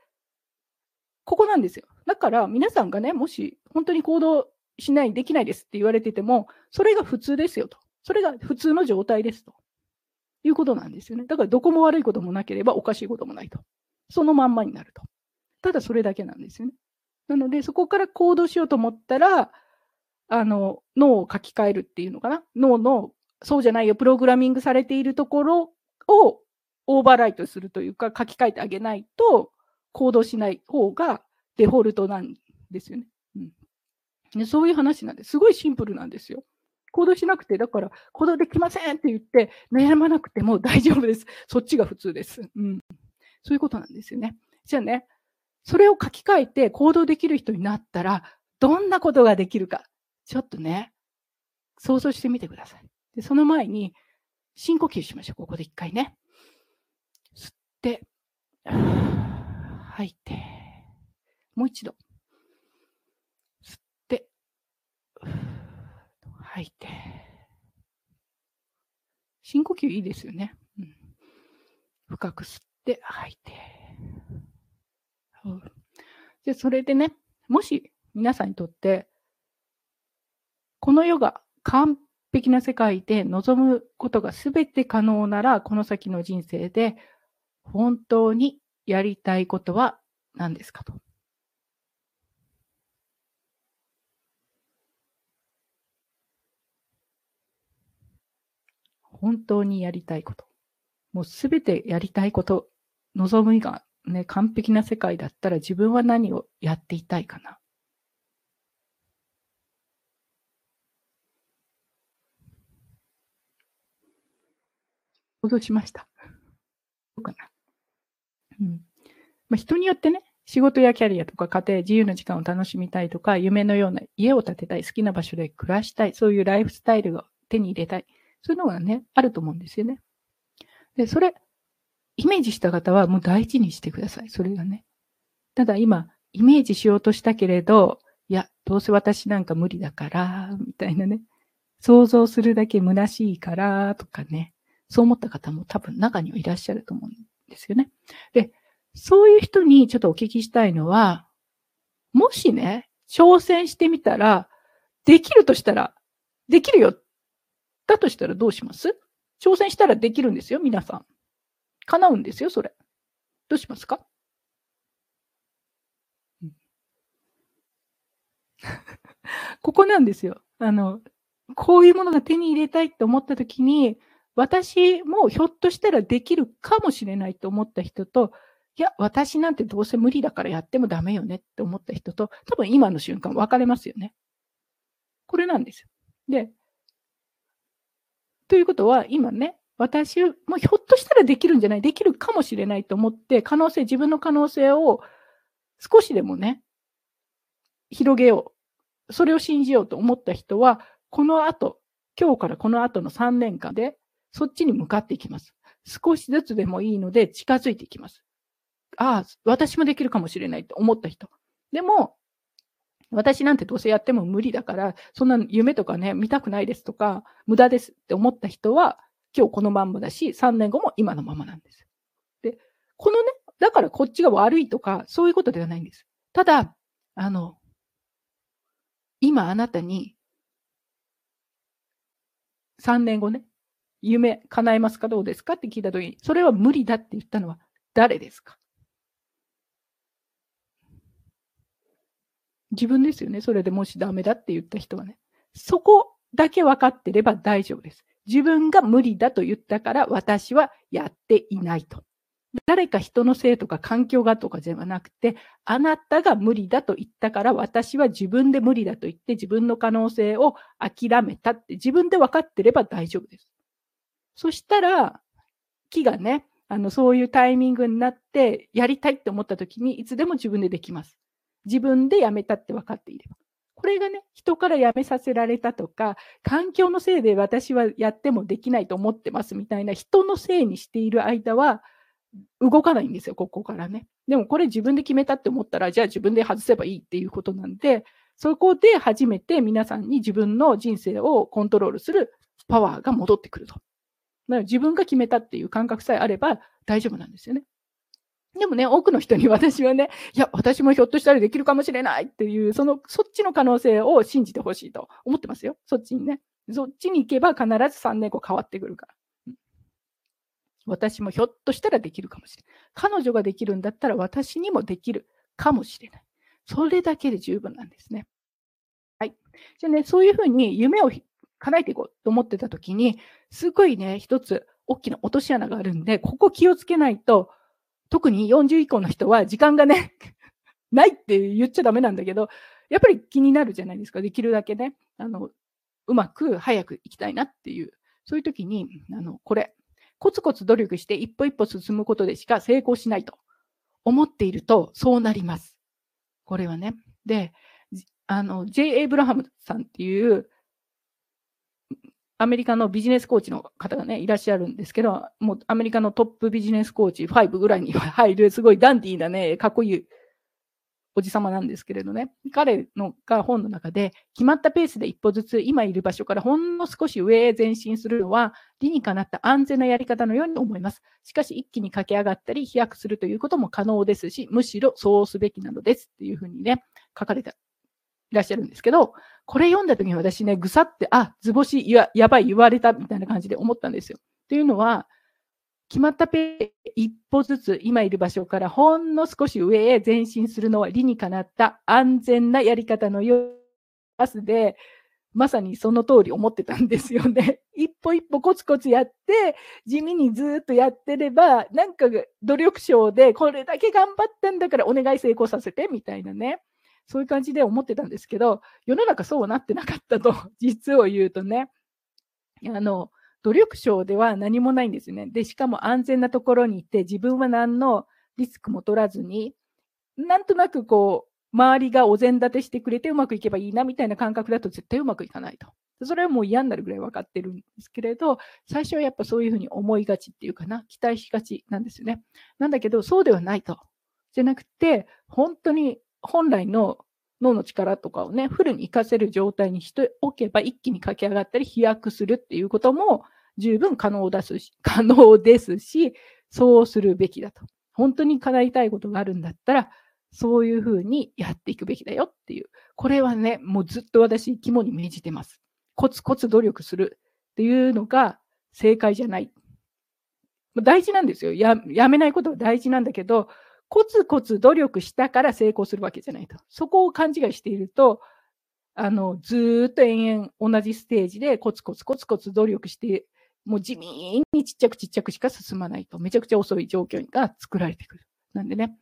Speaker 1: ここなんですよ。だから皆さんがね、もし本当に行動しない、できないですって言われてても、それが普通ですよと。それが普通の状態ですと。いうことなんですよね。だからどこも悪いこともなければおかしいこともないと。そのまんまになると。ただそれだけなんですよね。なので、そこから行動しようと思ったら、あの、脳を書き換えるっていうのかな。脳の、そうじゃないよ、プログラミングされているところをオーバーライトするというか、書き換えてあげないと、行動しない方がデフォルトなんですよね。うん、そういう話なんです。すごいシンプルなんですよ。行動しなくて、だから行動できませんって言って悩まなくても大丈夫です。そっちが普通です。うん。そういうことなんですよね。じゃあね、それを書き換えて行動できる人になったら、どんなことができるか、ちょっとね、想像してみてください。で、その前に、深呼吸しましょう。ここで一回ね。吸って、吐いて、もう一度。吸って吐いて。深呼吸いいですよね。うん、深く吸って吐いて。で、それでね、もし皆さんにとって、この世が完璧な世界で望むことが全て可能なら、この先の人生で本当にやりたいことは何ですかと。本当にやりたいこと。もうすべてやりたいこと、望みがね、完璧な世界だったら自分は何をやっていたいかな。想像しました。どうかな。うん。まあ、人によってね、仕事やキャリアとか家庭、自由な時間を楽しみたいとか、夢のような家を建てたい、好きな場所で暮らしたい、そういうライフスタイルを手に入れたい。そういうのがね、あると思うんですよね。で、それ、イメージした方はもう大事にしてください。それがね。ただ今、イメージしようとしたけれど、いや、どうせ私なんか無理だから、みたいなね。想像するだけ虚しいから、とかね。そう思った方も多分中にはいらっしゃると思うんですよね。で、そういう人にちょっとお聞きしたいのは、もしね、挑戦してみたら、できるとしたら、できるよだとしたらどうします？挑戦したらできるんですよ、皆さん。叶うんですよ、それ。どうしますか、ここなんですよ。あの、こういうものが手に入れたいって思った時に、私もひょっとしたらできるかもしれないと思った人と、いや、私なんてどうせ無理だからやってもダメよねって思った人と、多分今の瞬間分かれますよね。これなんですよ。で、ということは、今ね、私もひょっとしたらできるんじゃない、できるかもしれないと思って、可能性、自分の可能性を少しでもね、広げよう。それを信じようと思った人は、この後、今日からこの後の3年間で、そっちに向かっていきます。少しずつでもいいので近づいていきます。ああ、私もできるかもしれないと思った人。でも、私なんてどうせやっても無理だから、そんな夢とかね、見たくないですとか、無駄ですって思った人は、今日このまんまだし、3年後も今のままなんです。で、このね、だからこっちが悪いとか、そういうことではないんです。ただ、あの、今あなたに、3年後ね、夢叶えますかどうですかって聞いたときに、それは無理だって言ったのは誰ですか？自分ですよね。それでもしダメだって言った人はね。そこだけ分かってれば大丈夫です。自分が無理だと言ったから私はやっていないと。誰か人のせいとか環境がとかではなくて、あなたが無理だと言ったから私は自分で無理だと言って自分の可能性を諦めたって自分で分かってれば大丈夫です。そしたら、木がね、あの、そういうタイミングになって、やりたいって思った時に、いつでも自分でできます。自分で辞めたって分かっていれば。これがね、人から辞めさせられたとか、環境のせいで私はやってもできないと思ってますみたいな人のせいにしている間は、動かないんですよ、ここからね。でもこれ自分で決めたって思ったら、じゃあ自分で外せばいいっていうことなんで、そこで初めて皆さんに自分の人生をコントロールするパワーが戻ってくると。だから自分が決めたっていう感覚さえあれば大丈夫なんですよね。でもね、多くの人に私はね、いや、私もひょっとしたらできるかもしれないっていう、その、そっちの可能性を信じてほしいと思ってますよ。そっちにね。そっちに行けば必ず3年後変わってくるから。私もひょっとしたらできるかもしれない。彼女ができるんだったら私にもできるかもしれない。それだけで十分なんですね。はい。じゃあね、そういうふうに夢を叶えていこうと思ってた時に、すごいね、一つ大きな落とし穴があるんで、ここ気をつけないと、特に40以降の人は時間がね ないって言っちゃダメなんだけど、やっぱり気になるじゃないですか。できるだけね、あの、うまく早く行きたいなっていう。そういう時に、あの、これ、コツコツ努力して一歩一歩進むことでしか成功しないと思っていると、そうなります。これはね。で、あの、J. エイブラハムさんっていう、アメリカのビジネスコーチの方がね、いらっしゃるんですけど、もうアメリカのトップビジネスコーチ5ぐらいに入る、すごいダンディーなね、かっこいいおじさまなんですけれどね、彼のが本の中で、決まったペースで一歩ずつ今いる場所からほんの少し上へ前進するのは、理にかなった安全なやり方のように思います。しかし、一気に駆け上がったり、飛躍するということも可能ですし、むしろそうすべきなのですっていうふうにね、書かれていらっしゃるんですけど、これ読んだ時に私ね、ぐさって、あ、図星ややばい言われたみたいな感じで思ったんですよ。っていうのは、決まったペー一歩ずつ今いる場所からほんの少し上へ前進するのは理にかなった安全なやり方のようで、まさにその通り思ってたんですよね。一歩一歩コツコツやって、地味にずっとやってれば、なんか努力賞でこれだけ頑張ったんだからお願い成功させてみたいなね。そういう感じで思ってたんですけど、世の中そうなってなかったと、実を言うとね。あの、努力賞では何もないんですよね。で、しかも安全なところに行って、自分は何のリスクも取らずに、なんとなくこう、周りがお膳立てしてくれてうまくいけばいいなみたいな感覚だと絶対うまくいかないと。それはもう嫌になるぐらい分かってるんですけれど、最初はやっぱそういうふうに思いがちっていうかな、期待しがちなんですよね。なんだけど、そうではないと。じゃなくて、本当に本来の脳の力とかをね、フルに活かせる状態にしておけば、一気に駆け上がったり飛躍するっていうことも十分可能ですし、可能ですし、そうするべきだと。本当に叶いたいことがあるんだったら、そういうふうにやっていくべきだよっていう。これはね、もうずっと私、肝に銘じてます。コツコツ努力するっていうのが正解じゃない。大事なんですよや。やめないことは大事なんだけど、コツコツ努力したから成功するわけじゃないと。そこを勘違いしていると、あの、ずっと延々同じステージでコツコツコツコツ努力して、もう地味にちっちゃくちっちゃくしか進まないと、めちゃくちゃ遅い状況が作られてくる。なんでね、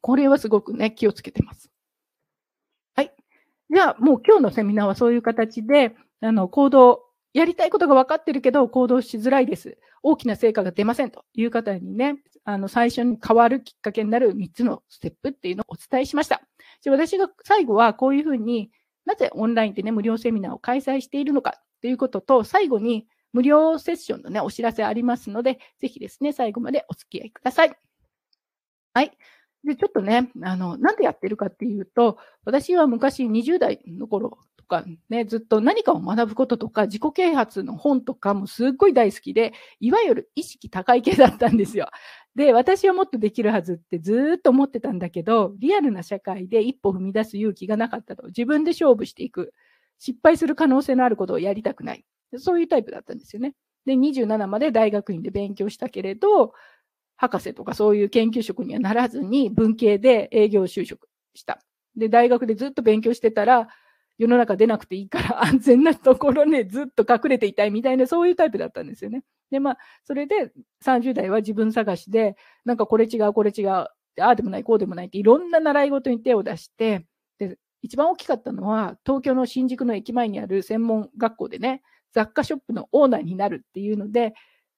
Speaker 1: これはすごくね、気をつけてます。はい。じゃあ、もう今日のセミナーはそういう形で、あの、行動、やりたいことが分かってるけど、行動しづらいです。大きな成果が出ませんという方にね、あの、最初に変わるきっかけになる3つのステップっていうのをお伝えしました。じゃ私が最後はこういうふうに、なぜオンラインでね、無料セミナーを開催しているのかということと、最後に無料セッションのね、お知らせありますので、ぜひですね、最後までお付き合いください。はい。で、ちょっとね、あの、なんでやってるかっていうと、私は昔20代の頃とかね、ずっと何かを学ぶこととか、自己啓発の本とかもすっごい大好きで、いわゆる意識高い系だったんですよ。で、私はもっとできるはずってずっと思ってたんだけど、リアルな社会で一歩踏み出す勇気がなかったと。自分で勝負していく。失敗する可能性のあることをやりたくない。そういうタイプだったんですよね。で、27まで大学院で勉強したけれど、博士とかそういう研究職にはならずに文系で営業就職した。で、大学でずっと勉強してたら、世の中出なくていいから 安全なところでずっと隠れていたいみたいな、そういうタイプだったんですよね。で、まあ、それで30代は自分探しで、なんかこれ違う、これ違う、ああでもない、こうでもないっていろんな習い事に手を出して、で、一番大きかったのは、東京の新宿の駅前にある専門学校でね、雑貨ショップのオーナーになるっていうので、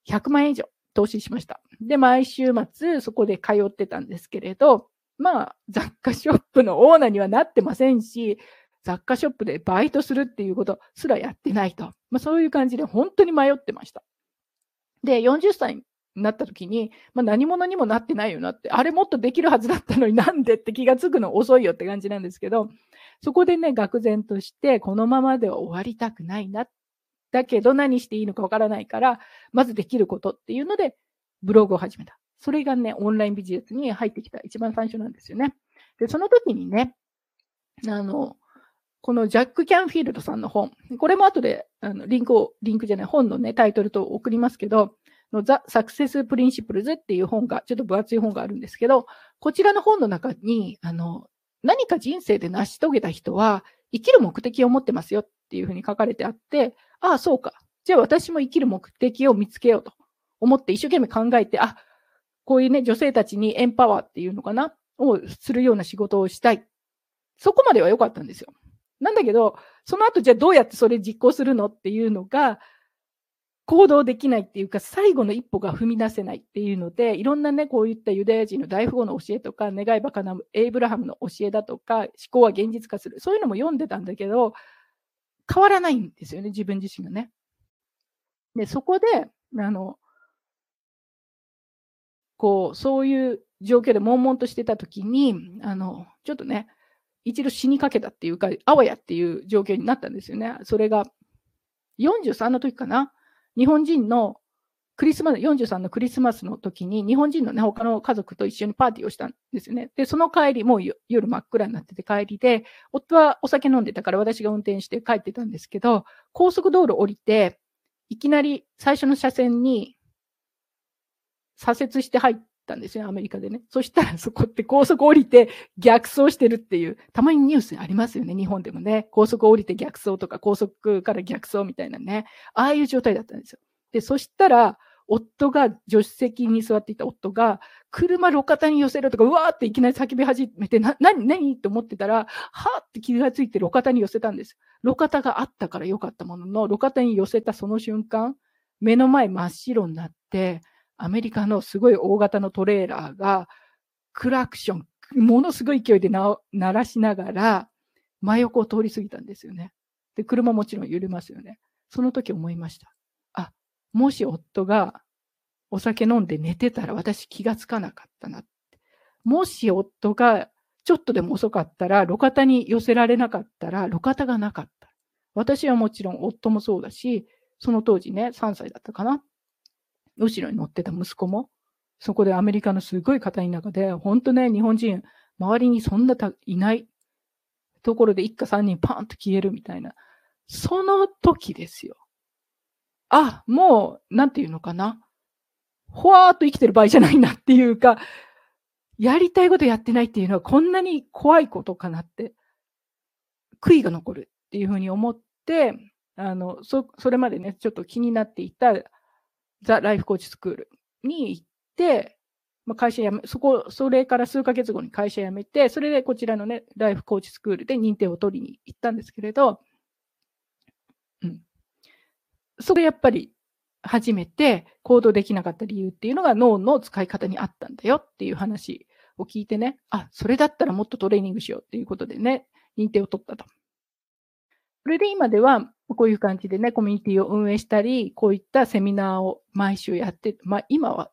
Speaker 1: 100万円以上投資しました。で、毎週末そこで通ってたんですけれど、まあ、雑貨ショップのオーナーにはなってませんし、雑貨ショップでバイトするっていうことすらやってないと。まあ、そういう感じで本当に迷ってました。で、40歳になった時に、まあ、何者にもなってないよなって、あれもっとできるはずだったのになんでって気がつくの遅いよって感じなんですけど、そこでね、愕然として、このままでは終わりたくないなだけど何していいのかわからないから、まずできることっていうので、ブログを始めた。それがね、オンラインビジネスに入ってきた一番最初なんですよね。で、その時にね、あの、このジャック・キャンフィールドさんの本、これも後であのリンクを、リンクじゃない、本のね、タイトルと送りますけど、のザ・サクセス・プリンシプルズっていう本が、ちょっと分厚い本があるんですけど、こちらの本の中に、あの、何か人生で成し遂げた人は、生きる目的を持ってますよっていうふうに書かれてあって、ああ、そうか。じゃあ私も生きる目的を見つけようと思って一生懸命考えて、あ、こういうね、女性たちにエンパワーっていうのかなをするような仕事をしたい。そこまでは良かったんですよ。なんだけど、その後じゃあどうやってそれ実行するのっていうのが、行動できないっていうか、最後の一歩が踏み出せないっていうので、いろんなね、こういったユダヤ人の大富豪の教えとか、願いばかなエイブラハムの教えだとか、思考は現実化する。そういうのも読んでたんだけど、変わらないんですよね、自分自身がね。で、そこで、あの、こう、そういう状況で悶々としてたときに、あの、ちょっとね、一度死にかけたっていうか、あわやっていう状況になったんですよね。それが、43の時かな。日本人のクリスマス、43のクリスマスの時に、日本人のね、他の家族と一緒にパーティーをしたんですよね。で、その帰り、もう夜真っ暗になってて帰りで、夫はお酒飲んでたから私が運転して帰ってたんですけど、高速道路降りて、いきなり最初の車線に左折して入ったんですよ、アメリカでね。そしたらそこって高速降りて逆走してるっていう、たまにニュースありますよね、日本でもね。高速降りて逆走とか高速から逆走みたいなね。ああいう状態だったんですよ。で、そしたら、夫が、助手席に座っていた夫が、車路肩に寄せるとか、うわーっていきなり叫び始めて、な、なに、なにと思ってたら、はーって気がついて路肩に寄せたんです。路肩があったからよかったものの、路肩に寄せたその瞬間、目の前真っ白になって、アメリカのすごい大型のトレーラーが、クラクション、ものすごい勢いで鳴らしながら、真横を通り過ぎたんですよね。で、車もちろん揺れますよね。その時思いました。あもし夫がお酒飲んで寝てたら私気がつかなかったなって。もし夫がちょっとでも遅かったら、路肩に寄せられなかったら、路肩がなかった。私はもちろん夫もそうだし、その当時ね、3歳だったかな。後ろに乗ってた息子も、そこでアメリカのすごい硬い中で、本当ね、日本人、周りにそんなたいないところで一家3人パーンと消えるみたいな。その時ですよ。あ、もう、なんていうのかな。ほわーっと生きてる場合じゃないなっていうか、やりたいことやってないっていうのはこんなに怖いことかなって。悔いが残るっていうふうに思って、あの、そ、それまでね、ちょっと気になっていたザ・ライフコーチスクールに行って、まあ、会社辞め、そこ、それから数ヶ月後に会社辞めて、それでこちらのね、ライフコーチスクールで認定を取りに行ったんですけれど、うん。それやっぱり初めて行動できなかった理由っていうのが脳の使い方にあったんだよっていう話を聞いてね、あ、それだったらもっとトレーニングしようっていうことでね、認定を取ったと。それで今では、こういう感じでね、コミュニティを運営したり、こういったセミナーを毎週やって、まあ今は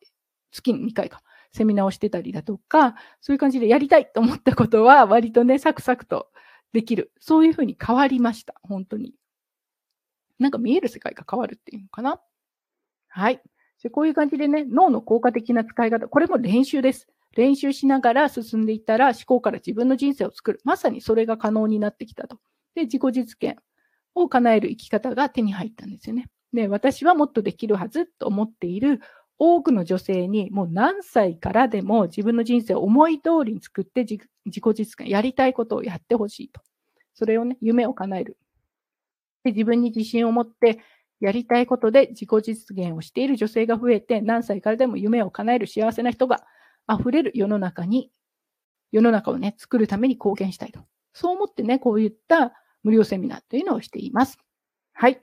Speaker 1: 月に2回か、セミナーをしてたりだとか、そういう感じでやりたいと思ったことは割とね、サクサクとできる。そういうふうに変わりました。本当に。なんか見える世界が変わるっていうのかな？はい。でこういう感じでね、脳の効果的な使い方、これも練習です。練習しながら進んでいったら思考から自分の人生を作る。まさにそれが可能になってきたと。で、自己実現を叶える生き方が手に入ったんですよね。で、私はもっとできるはずと思っている多くの女性にもう何歳からでも自分の人生を思い通りに作って自己実現、やりたいことをやってほしいと。それをね、夢を叶える。で自分に自信を持ってやりたいことで自己実現をしている女性が増えて、何歳からでも夢を叶える幸せな人が溢れる世の中に、世の中をね、作るために貢献したいと。そう思ってね、こういった無料セミナーというのをしています。はい。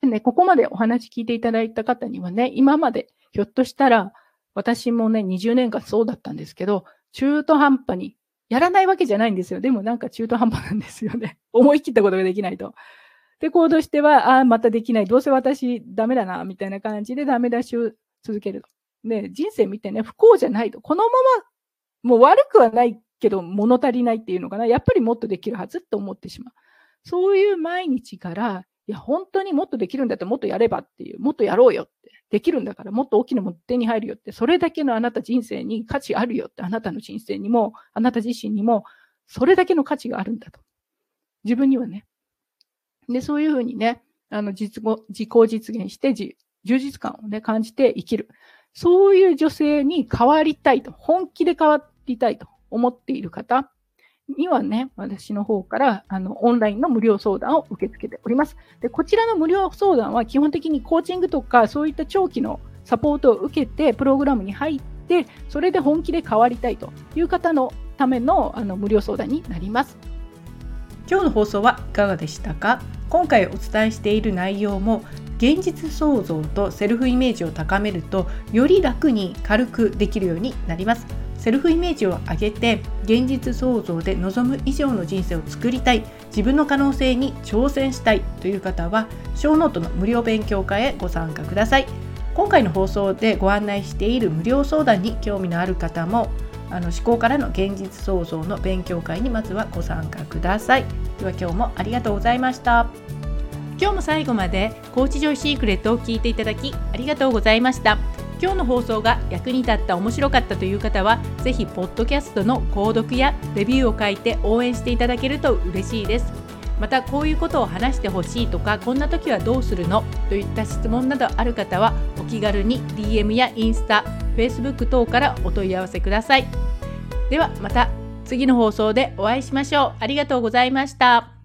Speaker 1: でね、ここまでお話聞いていただいた方にはね、今までひょっとしたら、私もね、20年間そうだったんですけど、中途半端に、やらないわけじゃないんですよ。でもなんか中途半端なんですよね。思い切ったことができないと。で、行動しては、ああ、またできない。どうせ私ダメだな、みたいな感じでダメ出しを続けると。で、人生見てね、不幸じゃないと。このまま、もう悪くはないけど、物足りないっていうのかな。やっぱりもっとできるはずって思ってしまう。そういう毎日から、いや、本当にもっとできるんだったらもっとやればっていう、もっとやろうよって。できるんだからもっと大きなもの手に入るよって、それだけのあなた人生に価値あるよって、あなたの人生にも、あなた自身にも、それだけの価値があるんだと。自分にはね。で、そういうふうにね、あの、実自己実現して充実感をね、感じて生きる。そういう女性に変わりたいと、本気で変わりたいと思っている方にはね、私の方から、あの、オンラインの無料相談を受け付けております。で、こちらの無料相談は基本的にコーチングとか、そういった長期のサポートを受けて、プログラムに入って、それで本気で変わりたいという方のためのあの無料相談になります。今日の放送はいかがでしたか？今回お伝えしている内容も現実創造とセルフイメージを高めるとより楽に軽くできるようになりますセルフイメージを上げて現実創造で望む以上の人生を作りたい自分の可能性に挑戦したいという方はショーノートの無料勉強会へご参加ください。今回の放送でご案内している無料相談に興味のある方もあの思考からの現実創造の勉強会にまずはご参加ください。では今日もありがとうございました。今日も最後までコーチジョイシークレットを聞いていただきありがとうございました。今日の放送が役に立った面白かったという方は是非ポッドキャストの購読やレビューを書いて応援していただけると嬉しいです。またこういうことを話してほしいとかこんな時はどうするのといった質問などある方はお気軽に DM やインスタ Facebook 等からお問い合わせください。ではまた次の放送でお会いしましょう。ありがとうございました。